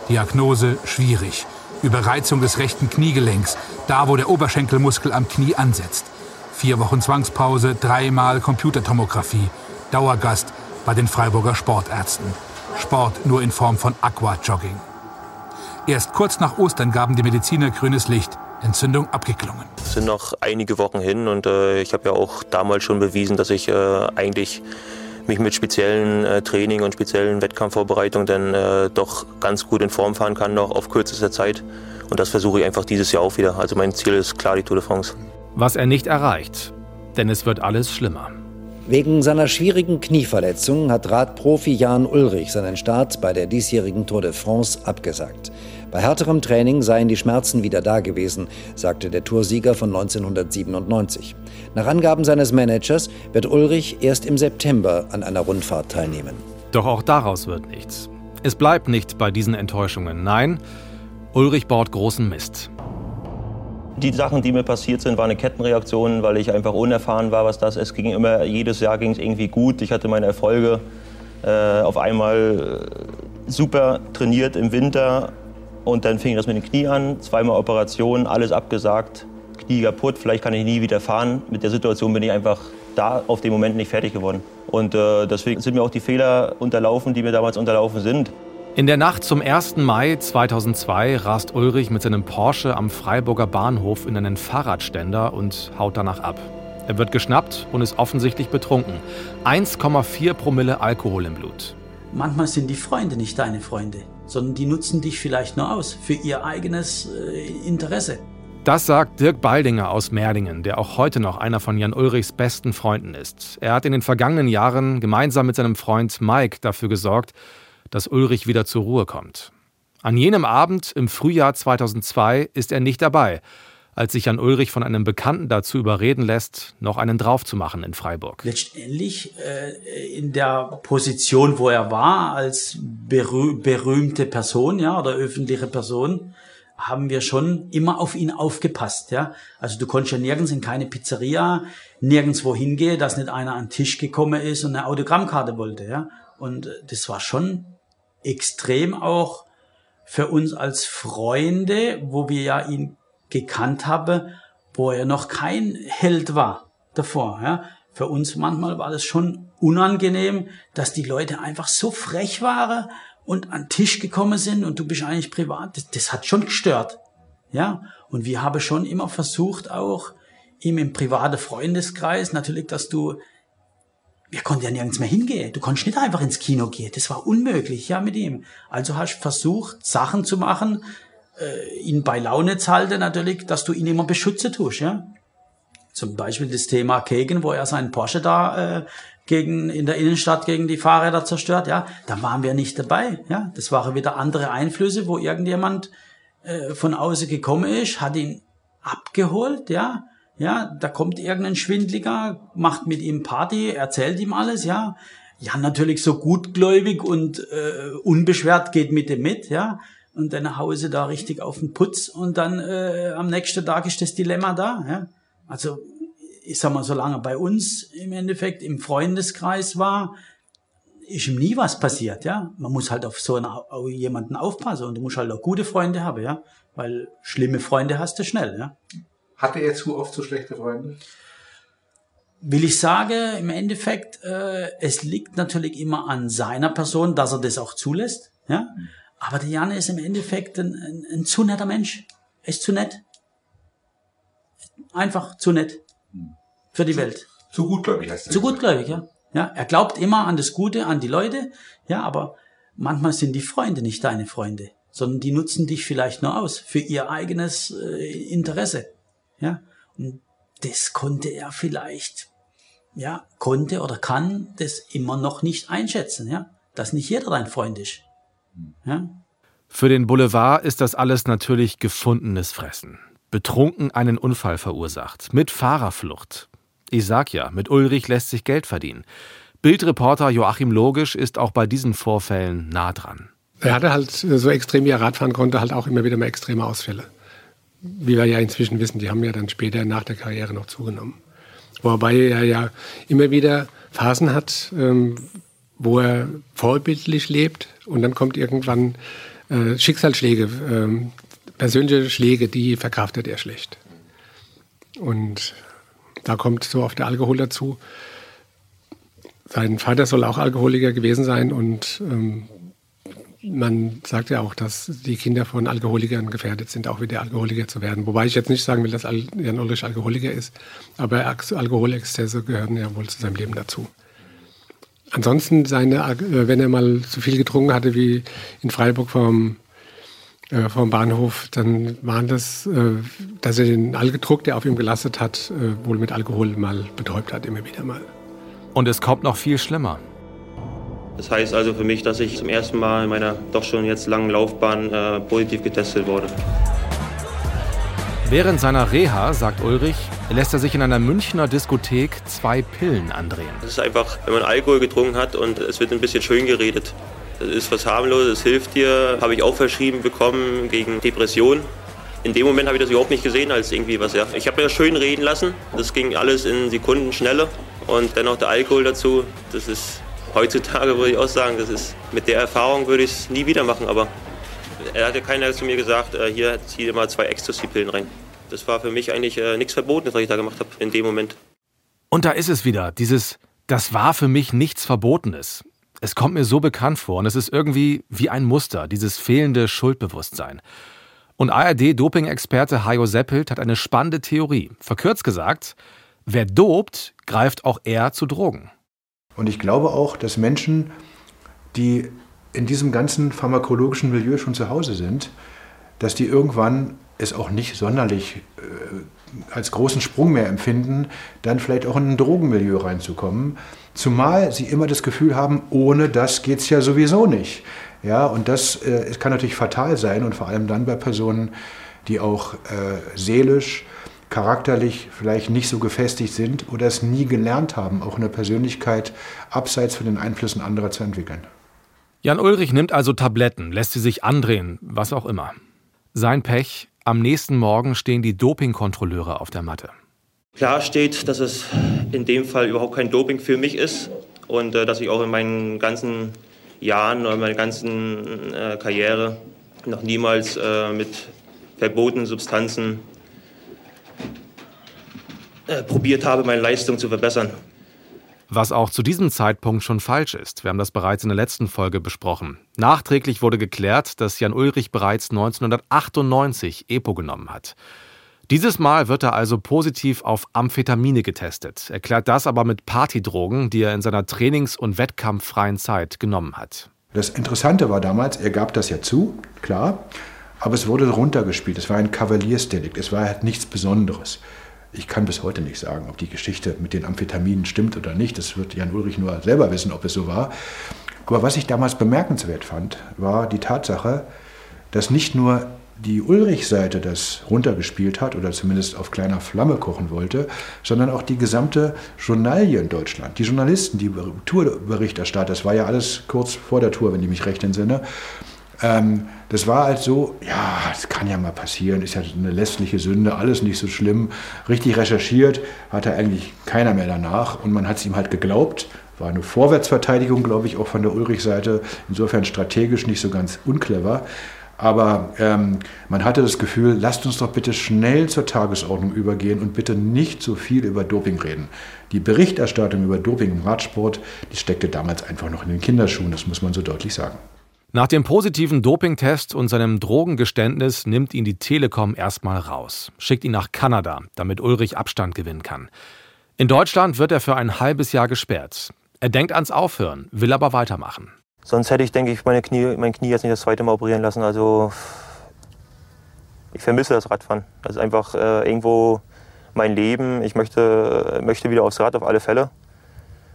Speaker 18: Diagnose schwierig. Überreizung des rechten Kniegelenks, da wo der Oberschenkelmuskel am Knie ansetzt. Vier Wochen Zwangspause, dreimal Computertomographie. Dauergast bei den Freiburger Sportärzten. Sport nur in Form von Aquajogging. Erst kurz nach Ostern gaben die Mediziner grünes Licht. Entzündung abgeklungen.
Speaker 1: Es sind noch einige Wochen hin und äh, ich habe ja auch damals schon bewiesen, dass ich äh, eigentlich mich mit speziellen äh, Training und speziellen Wettkampfvorbereitungen dann äh, doch ganz gut in Form fahren kann, noch auf kürzester Zeit. Und das versuche ich einfach dieses Jahr auch wieder. Also mein Ziel ist klar die Tour de France
Speaker 2: was er nicht erreicht. Denn es wird alles schlimmer.
Speaker 19: Wegen seiner schwierigen Knieverletzung hat Radprofi Jan Ulrich seinen Start bei der diesjährigen Tour de France abgesagt. Bei härterem Training seien die Schmerzen wieder da gewesen, sagte der Toursieger von 1997. Nach Angaben seines Managers wird Ulrich erst im September an einer Rundfahrt teilnehmen.
Speaker 2: Doch auch daraus wird nichts. Es bleibt nicht bei diesen Enttäuschungen. Nein, Ulrich baut großen Mist.
Speaker 1: Die Sachen, die mir passiert sind, waren eine Kettenreaktion, weil ich einfach unerfahren war, was das ist. Es ging immer, jedes Jahr ging es irgendwie gut. Ich hatte meine Erfolge. Äh, auf einmal äh, super trainiert im Winter und dann fing das mit dem Knie an. Zweimal Operation, alles abgesagt, Knie kaputt. Vielleicht kann ich nie wieder fahren. Mit der Situation bin ich einfach da auf dem Moment nicht fertig geworden. Und äh, deswegen sind mir auch die Fehler unterlaufen, die mir damals unterlaufen sind.
Speaker 2: In der Nacht zum 1. Mai 2002 rast Ulrich mit seinem Porsche am Freiburger Bahnhof in einen Fahrradständer und haut danach ab. Er wird geschnappt und ist offensichtlich betrunken. 1,4 Promille Alkohol im Blut.
Speaker 17: Manchmal sind die Freunde nicht deine Freunde, sondern die nutzen dich vielleicht nur aus für ihr eigenes äh, Interesse.
Speaker 2: Das sagt Dirk Baldinger aus Merdingen, der auch heute noch einer von Jan Ulrichs besten Freunden ist. Er hat in den vergangenen Jahren gemeinsam mit seinem Freund Mike dafür gesorgt, dass Ulrich wieder zur Ruhe kommt. An jenem Abend im Frühjahr 2002 ist er nicht dabei, als sich Jan Ulrich von einem Bekannten dazu überreden lässt, noch einen draufzumachen in Freiburg.
Speaker 17: Letztendlich äh, in der Position, wo er war, als berüh berühmte Person, ja, oder öffentliche Person, haben wir schon immer auf ihn aufgepasst, ja. Also du konntest ja nirgends in keine Pizzeria, nirgendwo hingehen, dass nicht einer an den Tisch gekommen ist und eine Autogrammkarte wollte, ja. Und äh, das war schon extrem auch für uns als Freunde, wo wir ja ihn gekannt haben, wo er noch kein Held war davor. Ja. Für uns manchmal war das schon unangenehm, dass die Leute einfach so frech waren und an den Tisch gekommen sind und du bist eigentlich privat. Das, das hat schon gestört. Ja. Und wir haben schon immer versucht auch, ihm im privaten Freundeskreis, natürlich, dass du wir konnten ja nirgends mehr hingehen. Du konntest nicht einfach ins Kino gehen. Das war unmöglich, ja, mit ihm. Also hast versucht, Sachen zu machen, äh, ihn bei Laune zu halten, natürlich, dass du ihn immer beschützen tust, ja. Zum Beispiel das Thema Kegen, wo er seinen Porsche da äh, gegen in der Innenstadt gegen die Fahrräder zerstört, ja, da waren wir nicht dabei, ja. Das waren wieder andere Einflüsse, wo irgendjemand äh, von außen gekommen ist, hat ihn abgeholt, ja, ja, da kommt irgendein Schwindliger, macht mit ihm Party, erzählt ihm alles, ja. Ja, natürlich so gutgläubig und äh, unbeschwert geht mit dem mit, ja. Und dann Hause da richtig auf den Putz und dann äh, am nächsten Tag ist das Dilemma da, ja. Also, ich sag mal, solange bei uns im Endeffekt im Freundeskreis war, ist ihm nie was passiert, ja. Man muss halt auf so einen, auf jemanden aufpassen und du musst halt auch gute Freunde haben, ja. Weil schlimme Freunde hast du schnell, ja.
Speaker 9: Hatte er zu oft so schlechte Freunde?
Speaker 17: Will ich sagen, im Endeffekt, äh, es liegt natürlich immer an seiner Person, dass er das auch zulässt. Ja? Aber der Jan ist im Endeffekt ein, ein, ein zu netter Mensch. Er ist zu nett. Einfach zu nett. Für die Welt.
Speaker 9: Zu gutgläubig heißt das.
Speaker 17: Zu gutgläubig, ja. ja. Er glaubt immer an das Gute, an die Leute. Ja, aber manchmal sind die Freunde nicht deine Freunde, sondern die nutzen dich vielleicht nur aus für ihr eigenes äh, Interesse. Ja, und das konnte er vielleicht, ja, konnte oder kann das immer noch nicht einschätzen, ja, dass nicht jeder dein Freund ist. Ja.
Speaker 2: Für den Boulevard ist das alles natürlich gefundenes Fressen. Betrunken einen Unfall verursacht, mit Fahrerflucht. Ich sag ja, mit Ulrich lässt sich Geld verdienen. Bildreporter Joachim Logisch ist auch bei diesen Vorfällen nah dran.
Speaker 7: Er hatte halt so extrem, wie er Radfahren konnte, halt auch immer wieder mal extreme Ausfälle wie wir ja inzwischen wissen, die haben ja dann später nach der Karriere noch zugenommen. Wobei er ja immer wieder Phasen hat, ähm, wo er vorbildlich lebt und dann kommt irgendwann äh, Schicksalsschläge, ähm, persönliche Schläge, die verkraftet er schlecht. Und da kommt so oft der Alkohol dazu. Sein Vater soll auch Alkoholiker gewesen sein und ähm, man sagt ja auch, dass die Kinder von Alkoholikern gefährdet sind, auch wieder Alkoholiker zu werden. Wobei ich jetzt nicht sagen will, dass Jan Ulrich Alkoholiker ist, aber Alkoholexzesse gehören ja wohl zu seinem Leben dazu. Ansonsten, seine, äh, wenn er mal zu viel getrunken hatte, wie in Freiburg vom, äh, vom Bahnhof, dann waren das, äh, dass er den Algedruck, der auf ihm gelastet hat, äh, wohl mit Alkohol mal betäubt hat, immer wieder mal.
Speaker 2: Und es kommt noch viel schlimmer.
Speaker 1: Das heißt also für mich, dass ich zum ersten Mal in meiner doch schon jetzt langen Laufbahn äh, positiv getestet wurde.
Speaker 2: Während seiner Reha, sagt Ulrich, lässt er sich in einer Münchner Diskothek zwei Pillen andrehen.
Speaker 1: Es ist einfach, wenn man Alkohol getrunken hat und es wird ein bisschen schön geredet. Das ist was harmloses, es hilft dir. Habe ich auch verschrieben bekommen gegen Depressionen. In dem Moment habe ich das überhaupt nicht gesehen als irgendwie was. Ja. Ich habe mir das schön reden lassen. Das ging alles in Sekunden schneller. Und dann noch der Alkohol dazu. Das ist heutzutage würde ich auch sagen, das ist, mit der Erfahrung würde ich es nie wieder machen, aber er hatte keiner zu mir gesagt, äh, hier zieh dir mal zwei Ecstasy-Pillen rein. Das war für mich eigentlich äh, nichts Verbotenes, was ich da gemacht habe in dem Moment.
Speaker 2: Und da ist es wieder, dieses, das war für mich nichts Verbotenes. Es kommt mir so bekannt vor und es ist irgendwie wie ein Muster, dieses fehlende Schuldbewusstsein. Und ARD-Doping-Experte Hajo Seppelt hat eine spannende Theorie. Verkürzt gesagt, wer dopt, greift auch eher zu Drogen.
Speaker 20: Und ich glaube auch, dass Menschen, die in diesem ganzen pharmakologischen Milieu schon zu Hause sind, dass die irgendwann es auch nicht sonderlich äh, als großen Sprung mehr empfinden, dann vielleicht auch in ein Drogenmilieu reinzukommen. Zumal sie immer das Gefühl haben, ohne das geht es ja sowieso nicht. Ja, und das äh, kann natürlich fatal sein und vor allem dann bei Personen, die auch äh, seelisch charakterlich vielleicht nicht so gefestigt sind oder es nie gelernt haben, auch eine Persönlichkeit abseits von den Einflüssen anderer zu entwickeln.
Speaker 2: Jan Ulrich nimmt also Tabletten, lässt sie sich andrehen, was auch immer. Sein Pech, am nächsten Morgen stehen die Dopingkontrolleure auf der Matte.
Speaker 1: Klar steht, dass es in dem Fall überhaupt kein Doping für mich ist und äh, dass ich auch in meinen ganzen Jahren oder meiner ganzen äh, Karriere noch niemals äh, mit verbotenen Substanzen äh, probiert habe, meine Leistung zu verbessern.
Speaker 2: Was auch zu diesem Zeitpunkt schon falsch ist. Wir haben das bereits in der letzten Folge besprochen. Nachträglich wurde geklärt, dass Jan Ulrich bereits 1998 EPO genommen hat. Dieses Mal wird er also positiv auf Amphetamine getestet, erklärt das aber mit Partydrogen, die er in seiner trainings- und wettkampffreien Zeit genommen hat.
Speaker 20: Das Interessante war damals, er gab das ja zu, klar, aber es wurde runtergespielt. Es war ein Kavaliersdelikt, es war halt nichts Besonderes. Ich kann bis heute nicht sagen, ob die Geschichte mit den Amphetaminen stimmt oder nicht. Das wird Jan Ulrich nur selber wissen, ob es so war. Aber was ich damals bemerkenswert fand, war die Tatsache, dass nicht nur die Ulrich-Seite das runtergespielt hat oder zumindest auf kleiner Flamme kochen wollte, sondern auch die gesamte Journalie in Deutschland. Die Journalisten, die Tourberichterstatter, das war ja alles kurz vor der Tour, wenn ich mich recht entsinne. Ähm, das war halt so, ja, das kann ja mal passieren, ist ja eine lästliche Sünde, alles nicht so schlimm. Richtig recherchiert hatte eigentlich keiner mehr danach und man hat es ihm halt geglaubt. War eine Vorwärtsverteidigung, glaube ich, auch von der Ulrich-Seite. Insofern strategisch nicht so ganz unclever. Aber ähm, man hatte das Gefühl, lasst uns doch bitte schnell zur Tagesordnung übergehen und bitte nicht so viel über Doping reden. Die Berichterstattung über Doping im Radsport, die steckte damals einfach noch in den Kinderschuhen, das muss man so deutlich sagen.
Speaker 2: Nach dem positiven Dopingtest und seinem Drogengeständnis nimmt ihn die Telekom erstmal raus, schickt ihn nach Kanada, damit Ulrich Abstand gewinnen kann. In Deutschland wird er für ein halbes Jahr gesperrt. Er denkt ans Aufhören, will aber weitermachen.
Speaker 1: Sonst hätte ich, denke ich, meine Knie, mein Knie jetzt nicht das zweite Mal operieren lassen. Also ich vermisse das Radfahren. Das ist einfach äh, irgendwo mein Leben. Ich möchte, möchte wieder aufs Rad auf alle Fälle.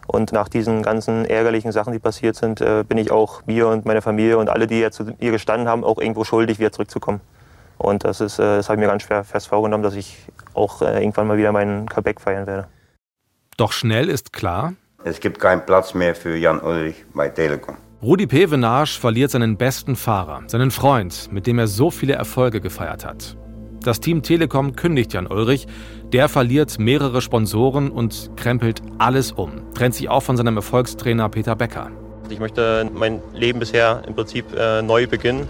Speaker 1: Und nach diesen ganzen ärgerlichen Sachen, die passiert sind, äh, bin ich auch mir und meiner Familie und alle, die jetzt zu ihr gestanden haben, auch irgendwo schuldig, wieder zurückzukommen. Und das, ist, äh, das habe ich mir ganz schwer fest vorgenommen, dass ich auch äh, irgendwann mal wieder meinen Comeback feiern werde.
Speaker 2: Doch schnell ist klar,
Speaker 6: es gibt keinen Platz mehr für Jan Ulrich bei Telekom.
Speaker 2: Rudi Pevenage verliert seinen besten Fahrer, seinen Freund, mit dem er so viele Erfolge gefeiert hat. Das Team Telekom kündigt Jan Ulrich, der verliert mehrere Sponsoren und krempelt alles um, trennt sich auch von seinem Erfolgstrainer Peter Becker.
Speaker 1: Ich möchte mein Leben bisher im Prinzip äh, neu beginnen.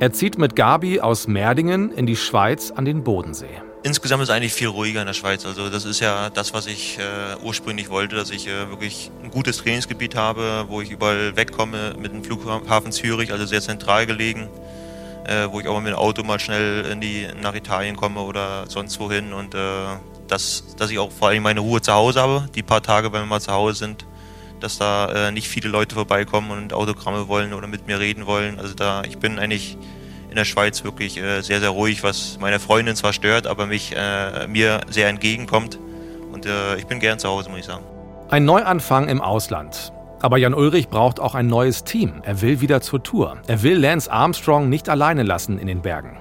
Speaker 2: Er zieht mit Gabi aus Merdingen in die Schweiz an den Bodensee.
Speaker 13: Insgesamt ist es eigentlich viel ruhiger in der Schweiz. Also das ist ja das, was ich äh, ursprünglich wollte, dass ich äh, wirklich ein gutes Trainingsgebiet habe, wo ich überall wegkomme mit dem Flughafen Zürich, also sehr zentral gelegen, äh, wo ich auch mit dem Auto mal schnell in die, nach Italien komme oder sonst wohin und äh, dass, dass ich auch vor allem meine Ruhe zu Hause habe, die paar Tage, wenn wir mal zu Hause sind, dass da äh, nicht viele Leute vorbeikommen und Autogramme wollen oder mit mir reden wollen. Also da, ich bin eigentlich in der Schweiz wirklich äh, sehr, sehr ruhig, was meine Freundin zwar stört, aber mich, äh, mir sehr entgegenkommt. Und äh, ich bin gern zu Hause, muss ich sagen.
Speaker 2: Ein Neuanfang im Ausland. Aber Jan Ulrich braucht auch ein neues Team. Er will wieder zur Tour. Er will Lance Armstrong nicht alleine lassen in den Bergen.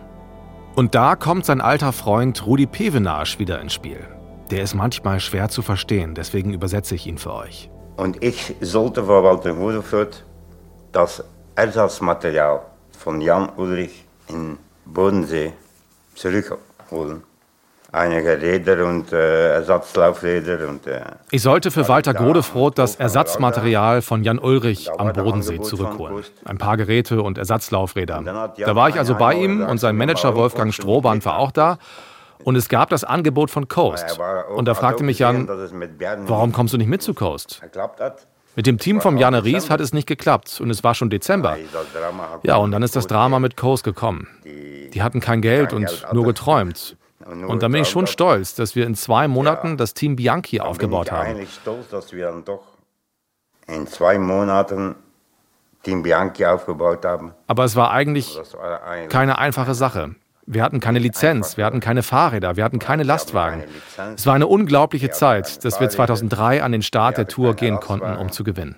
Speaker 2: Und da kommt sein alter Freund Rudi Pevenage wieder ins Spiel. Der ist manchmal schwer zu verstehen, deswegen übersetze ich ihn für euch.
Speaker 6: Und ich sollte vor Walter Rudolfurt das Ersatzmaterial von Jan Ulrich in Bodensee zurückholen. Einige Räder und äh, Ersatzlaufräder. Und, äh,
Speaker 2: ich sollte für Walter Godefroth das Ersatzmaterial von Jan Ulrich am Bodensee zurückholen. Ein paar Geräte und Ersatzlaufräder. Da war ich also bei ihm und sein Manager Wolfgang Strohbahn war auch da. Und es gab das Angebot von Coast. Und da fragte mich Jan, warum kommst du nicht mit zu Coast? Mit dem Team vom Janne Ries hat es nicht geklappt und es war schon Dezember. Ja, und dann ist das Drama mit Coast gekommen. Die hatten kein Geld und nur geträumt. Und da bin ich schon stolz, dass wir in zwei Monaten das Team Bianchi aufgebaut haben. Ich bin eigentlich stolz, dass wir dann doch
Speaker 6: in zwei Monaten Team Bianchi aufgebaut haben.
Speaker 2: Aber es war eigentlich keine einfache Sache. Wir hatten keine Lizenz, wir hatten keine Fahrräder, wir hatten keine Lastwagen. Es war eine unglaubliche Zeit, dass wir 2003 an den Start der Tour gehen konnten, um zu gewinnen.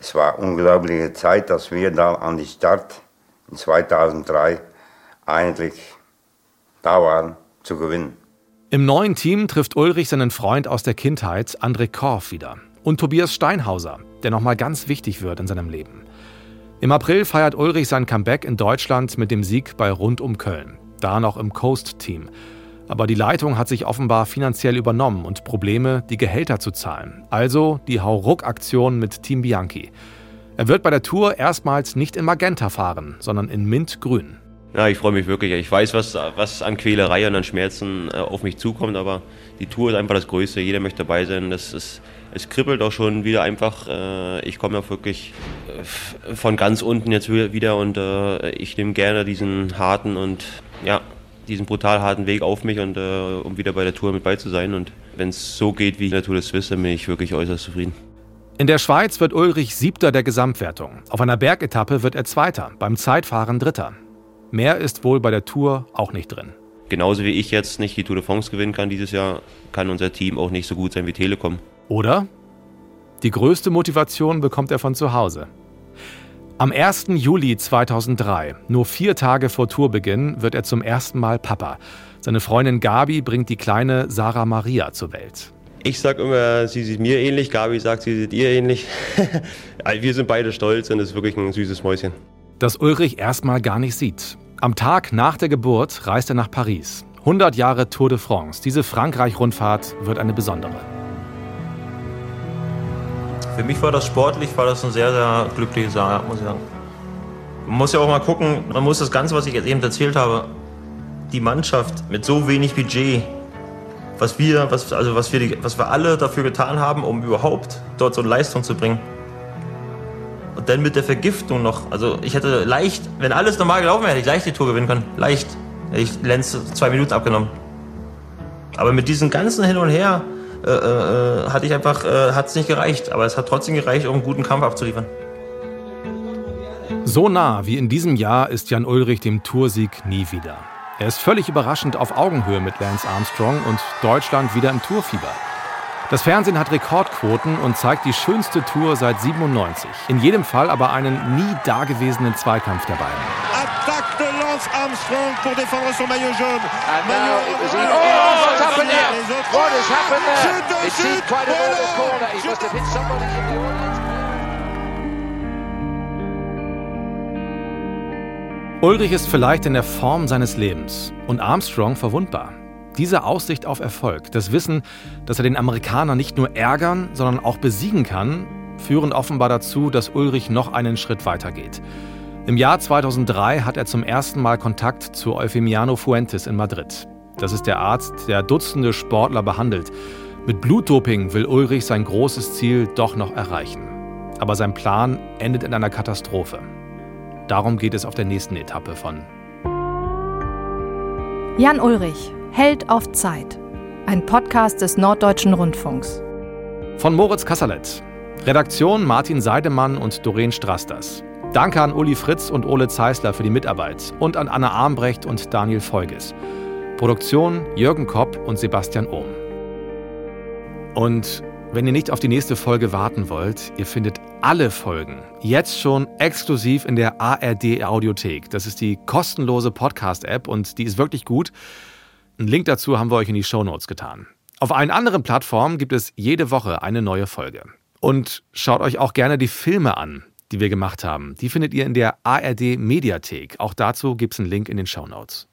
Speaker 6: Es war eine unglaubliche Zeit, dass wir da an den Start in 2003 eigentlich da waren, zu gewinnen.
Speaker 2: Im neuen Team trifft Ulrich seinen Freund aus der Kindheit, André Korf, wieder. Und Tobias Steinhauser, der nochmal ganz wichtig wird in seinem Leben. Im April feiert Ulrich sein Comeback in Deutschland mit dem Sieg bei Rund um Köln da noch im Coast-Team. Aber die Leitung hat sich offenbar finanziell übernommen und Probleme, die Gehälter zu zahlen. Also die Hauruck-Aktion mit Team Bianchi. Er wird bei der Tour erstmals nicht in Magenta fahren, sondern in Mintgrün.
Speaker 1: Ja, ich freue mich wirklich. Ich weiß, was, was an Quälerei und an Schmerzen äh, auf mich zukommt, aber die Tour ist einfach das Größte. Jeder möchte dabei sein. Das ist, es kribbelt auch schon wieder einfach. Äh, ich komme ja wirklich äh, von ganz unten jetzt wieder und ich nehme gerne diesen harten und ja,
Speaker 21: diesen brutal harten Weg auf mich und um wieder bei der Tour mit bei zu sein. Und wenn es so geht wie in der Tour des Swiss, dann bin ich wirklich äußerst zufrieden.
Speaker 2: In der Schweiz wird Ulrich Siebter der Gesamtwertung. Auf einer Bergetappe wird er Zweiter, beim Zeitfahren Dritter. Mehr ist wohl bei der Tour auch nicht drin.
Speaker 21: Genauso wie ich jetzt nicht die Tour de France gewinnen kann dieses Jahr, kann unser Team auch nicht so gut sein wie Telekom.
Speaker 2: Oder? Die größte Motivation bekommt er von zu Hause. Am 1. Juli 2003, nur vier Tage vor Tourbeginn, wird er zum ersten Mal Papa. Seine Freundin Gabi bringt die kleine Sarah Maria zur Welt.
Speaker 21: Ich sag immer, sie sieht mir ähnlich, Gabi sagt, sie sieht ihr ähnlich. Wir sind beide stolz und es ist wirklich ein süßes Mäuschen.
Speaker 2: Das Ulrich erstmal gar nicht sieht. Am Tag nach der Geburt reist er nach Paris. 100 Jahre Tour de France. Diese Frankreich-Rundfahrt wird eine besondere.
Speaker 1: Für mich war das sportlich, war das ein sehr, sehr glückliches Jahr, muss ich sagen. Man muss ja auch mal gucken, man muss das Ganze, was ich jetzt eben erzählt habe, die Mannschaft mit so wenig Budget was wir, was, also was wir, was wir alle dafür getan haben, um überhaupt dort so eine Leistung zu bringen. Und dann mit der Vergiftung noch. Also ich hätte leicht, wenn alles normal gelaufen wäre, hätte ich leicht die Tour gewinnen können. Leicht. Hätte ich Lenz zwei Minuten abgenommen. Aber mit diesem ganzen Hin und Her äh, äh, hatte ich einfach, äh, hat es nicht gereicht. Aber es hat trotzdem gereicht, um einen guten Kampf abzuliefern.
Speaker 2: So nah wie in diesem Jahr ist Jan Ulrich dem Toursieg nie wieder. Er ist völlig überraschend auf Augenhöhe mit Lance Armstrong und Deutschland wieder im Tourfieber. Das Fernsehen hat Rekordquoten und zeigt die schönste Tour seit 97. In jedem Fall aber einen nie dagewesenen Zweikampf der beiden.
Speaker 10: Attaque de Lance Armstrong pour défendre son maillot jaune.
Speaker 22: Maillot oh, what's happened here? What has happened there? It seemed quite a corner. He must have hit somebody in the audience.
Speaker 2: Ulrich ist vielleicht in der Form seines Lebens und Armstrong verwundbar. Diese Aussicht auf Erfolg, das Wissen, dass er den Amerikaner nicht nur ärgern, sondern auch besiegen kann, führen offenbar dazu, dass Ulrich noch einen Schritt weiter geht. Im Jahr 2003 hat er zum ersten Mal Kontakt zu Eufemiano Fuentes in Madrid. Das ist der Arzt, der Dutzende Sportler behandelt. Mit Blutdoping will Ulrich sein großes Ziel doch noch erreichen. Aber sein Plan endet in einer Katastrophe. Darum geht es auf der nächsten Etappe von
Speaker 8: Jan Ulrich, Held auf Zeit. Ein Podcast des Norddeutschen Rundfunks.
Speaker 2: Von Moritz Kasserlet. Redaktion Martin Seidemann und Doreen Strasters. Danke an Uli Fritz und Ole Zeisler für die Mitarbeit und an Anna Armbrecht und Daniel Folges. Produktion Jürgen Kopp und Sebastian Ohm. Und wenn ihr nicht auf die nächste Folge warten wollt, ihr findet alle Folgen jetzt schon exklusiv in der ARD Audiothek. Das ist die kostenlose Podcast-App und die ist wirklich gut. Einen Link dazu haben wir euch in die Show Notes getan. Auf allen anderen Plattformen gibt es jede Woche eine neue Folge. Und schaut euch auch gerne die Filme an, die wir gemacht haben. Die findet ihr in der ARD Mediathek. Auch dazu gibt es einen Link in den Show Notes.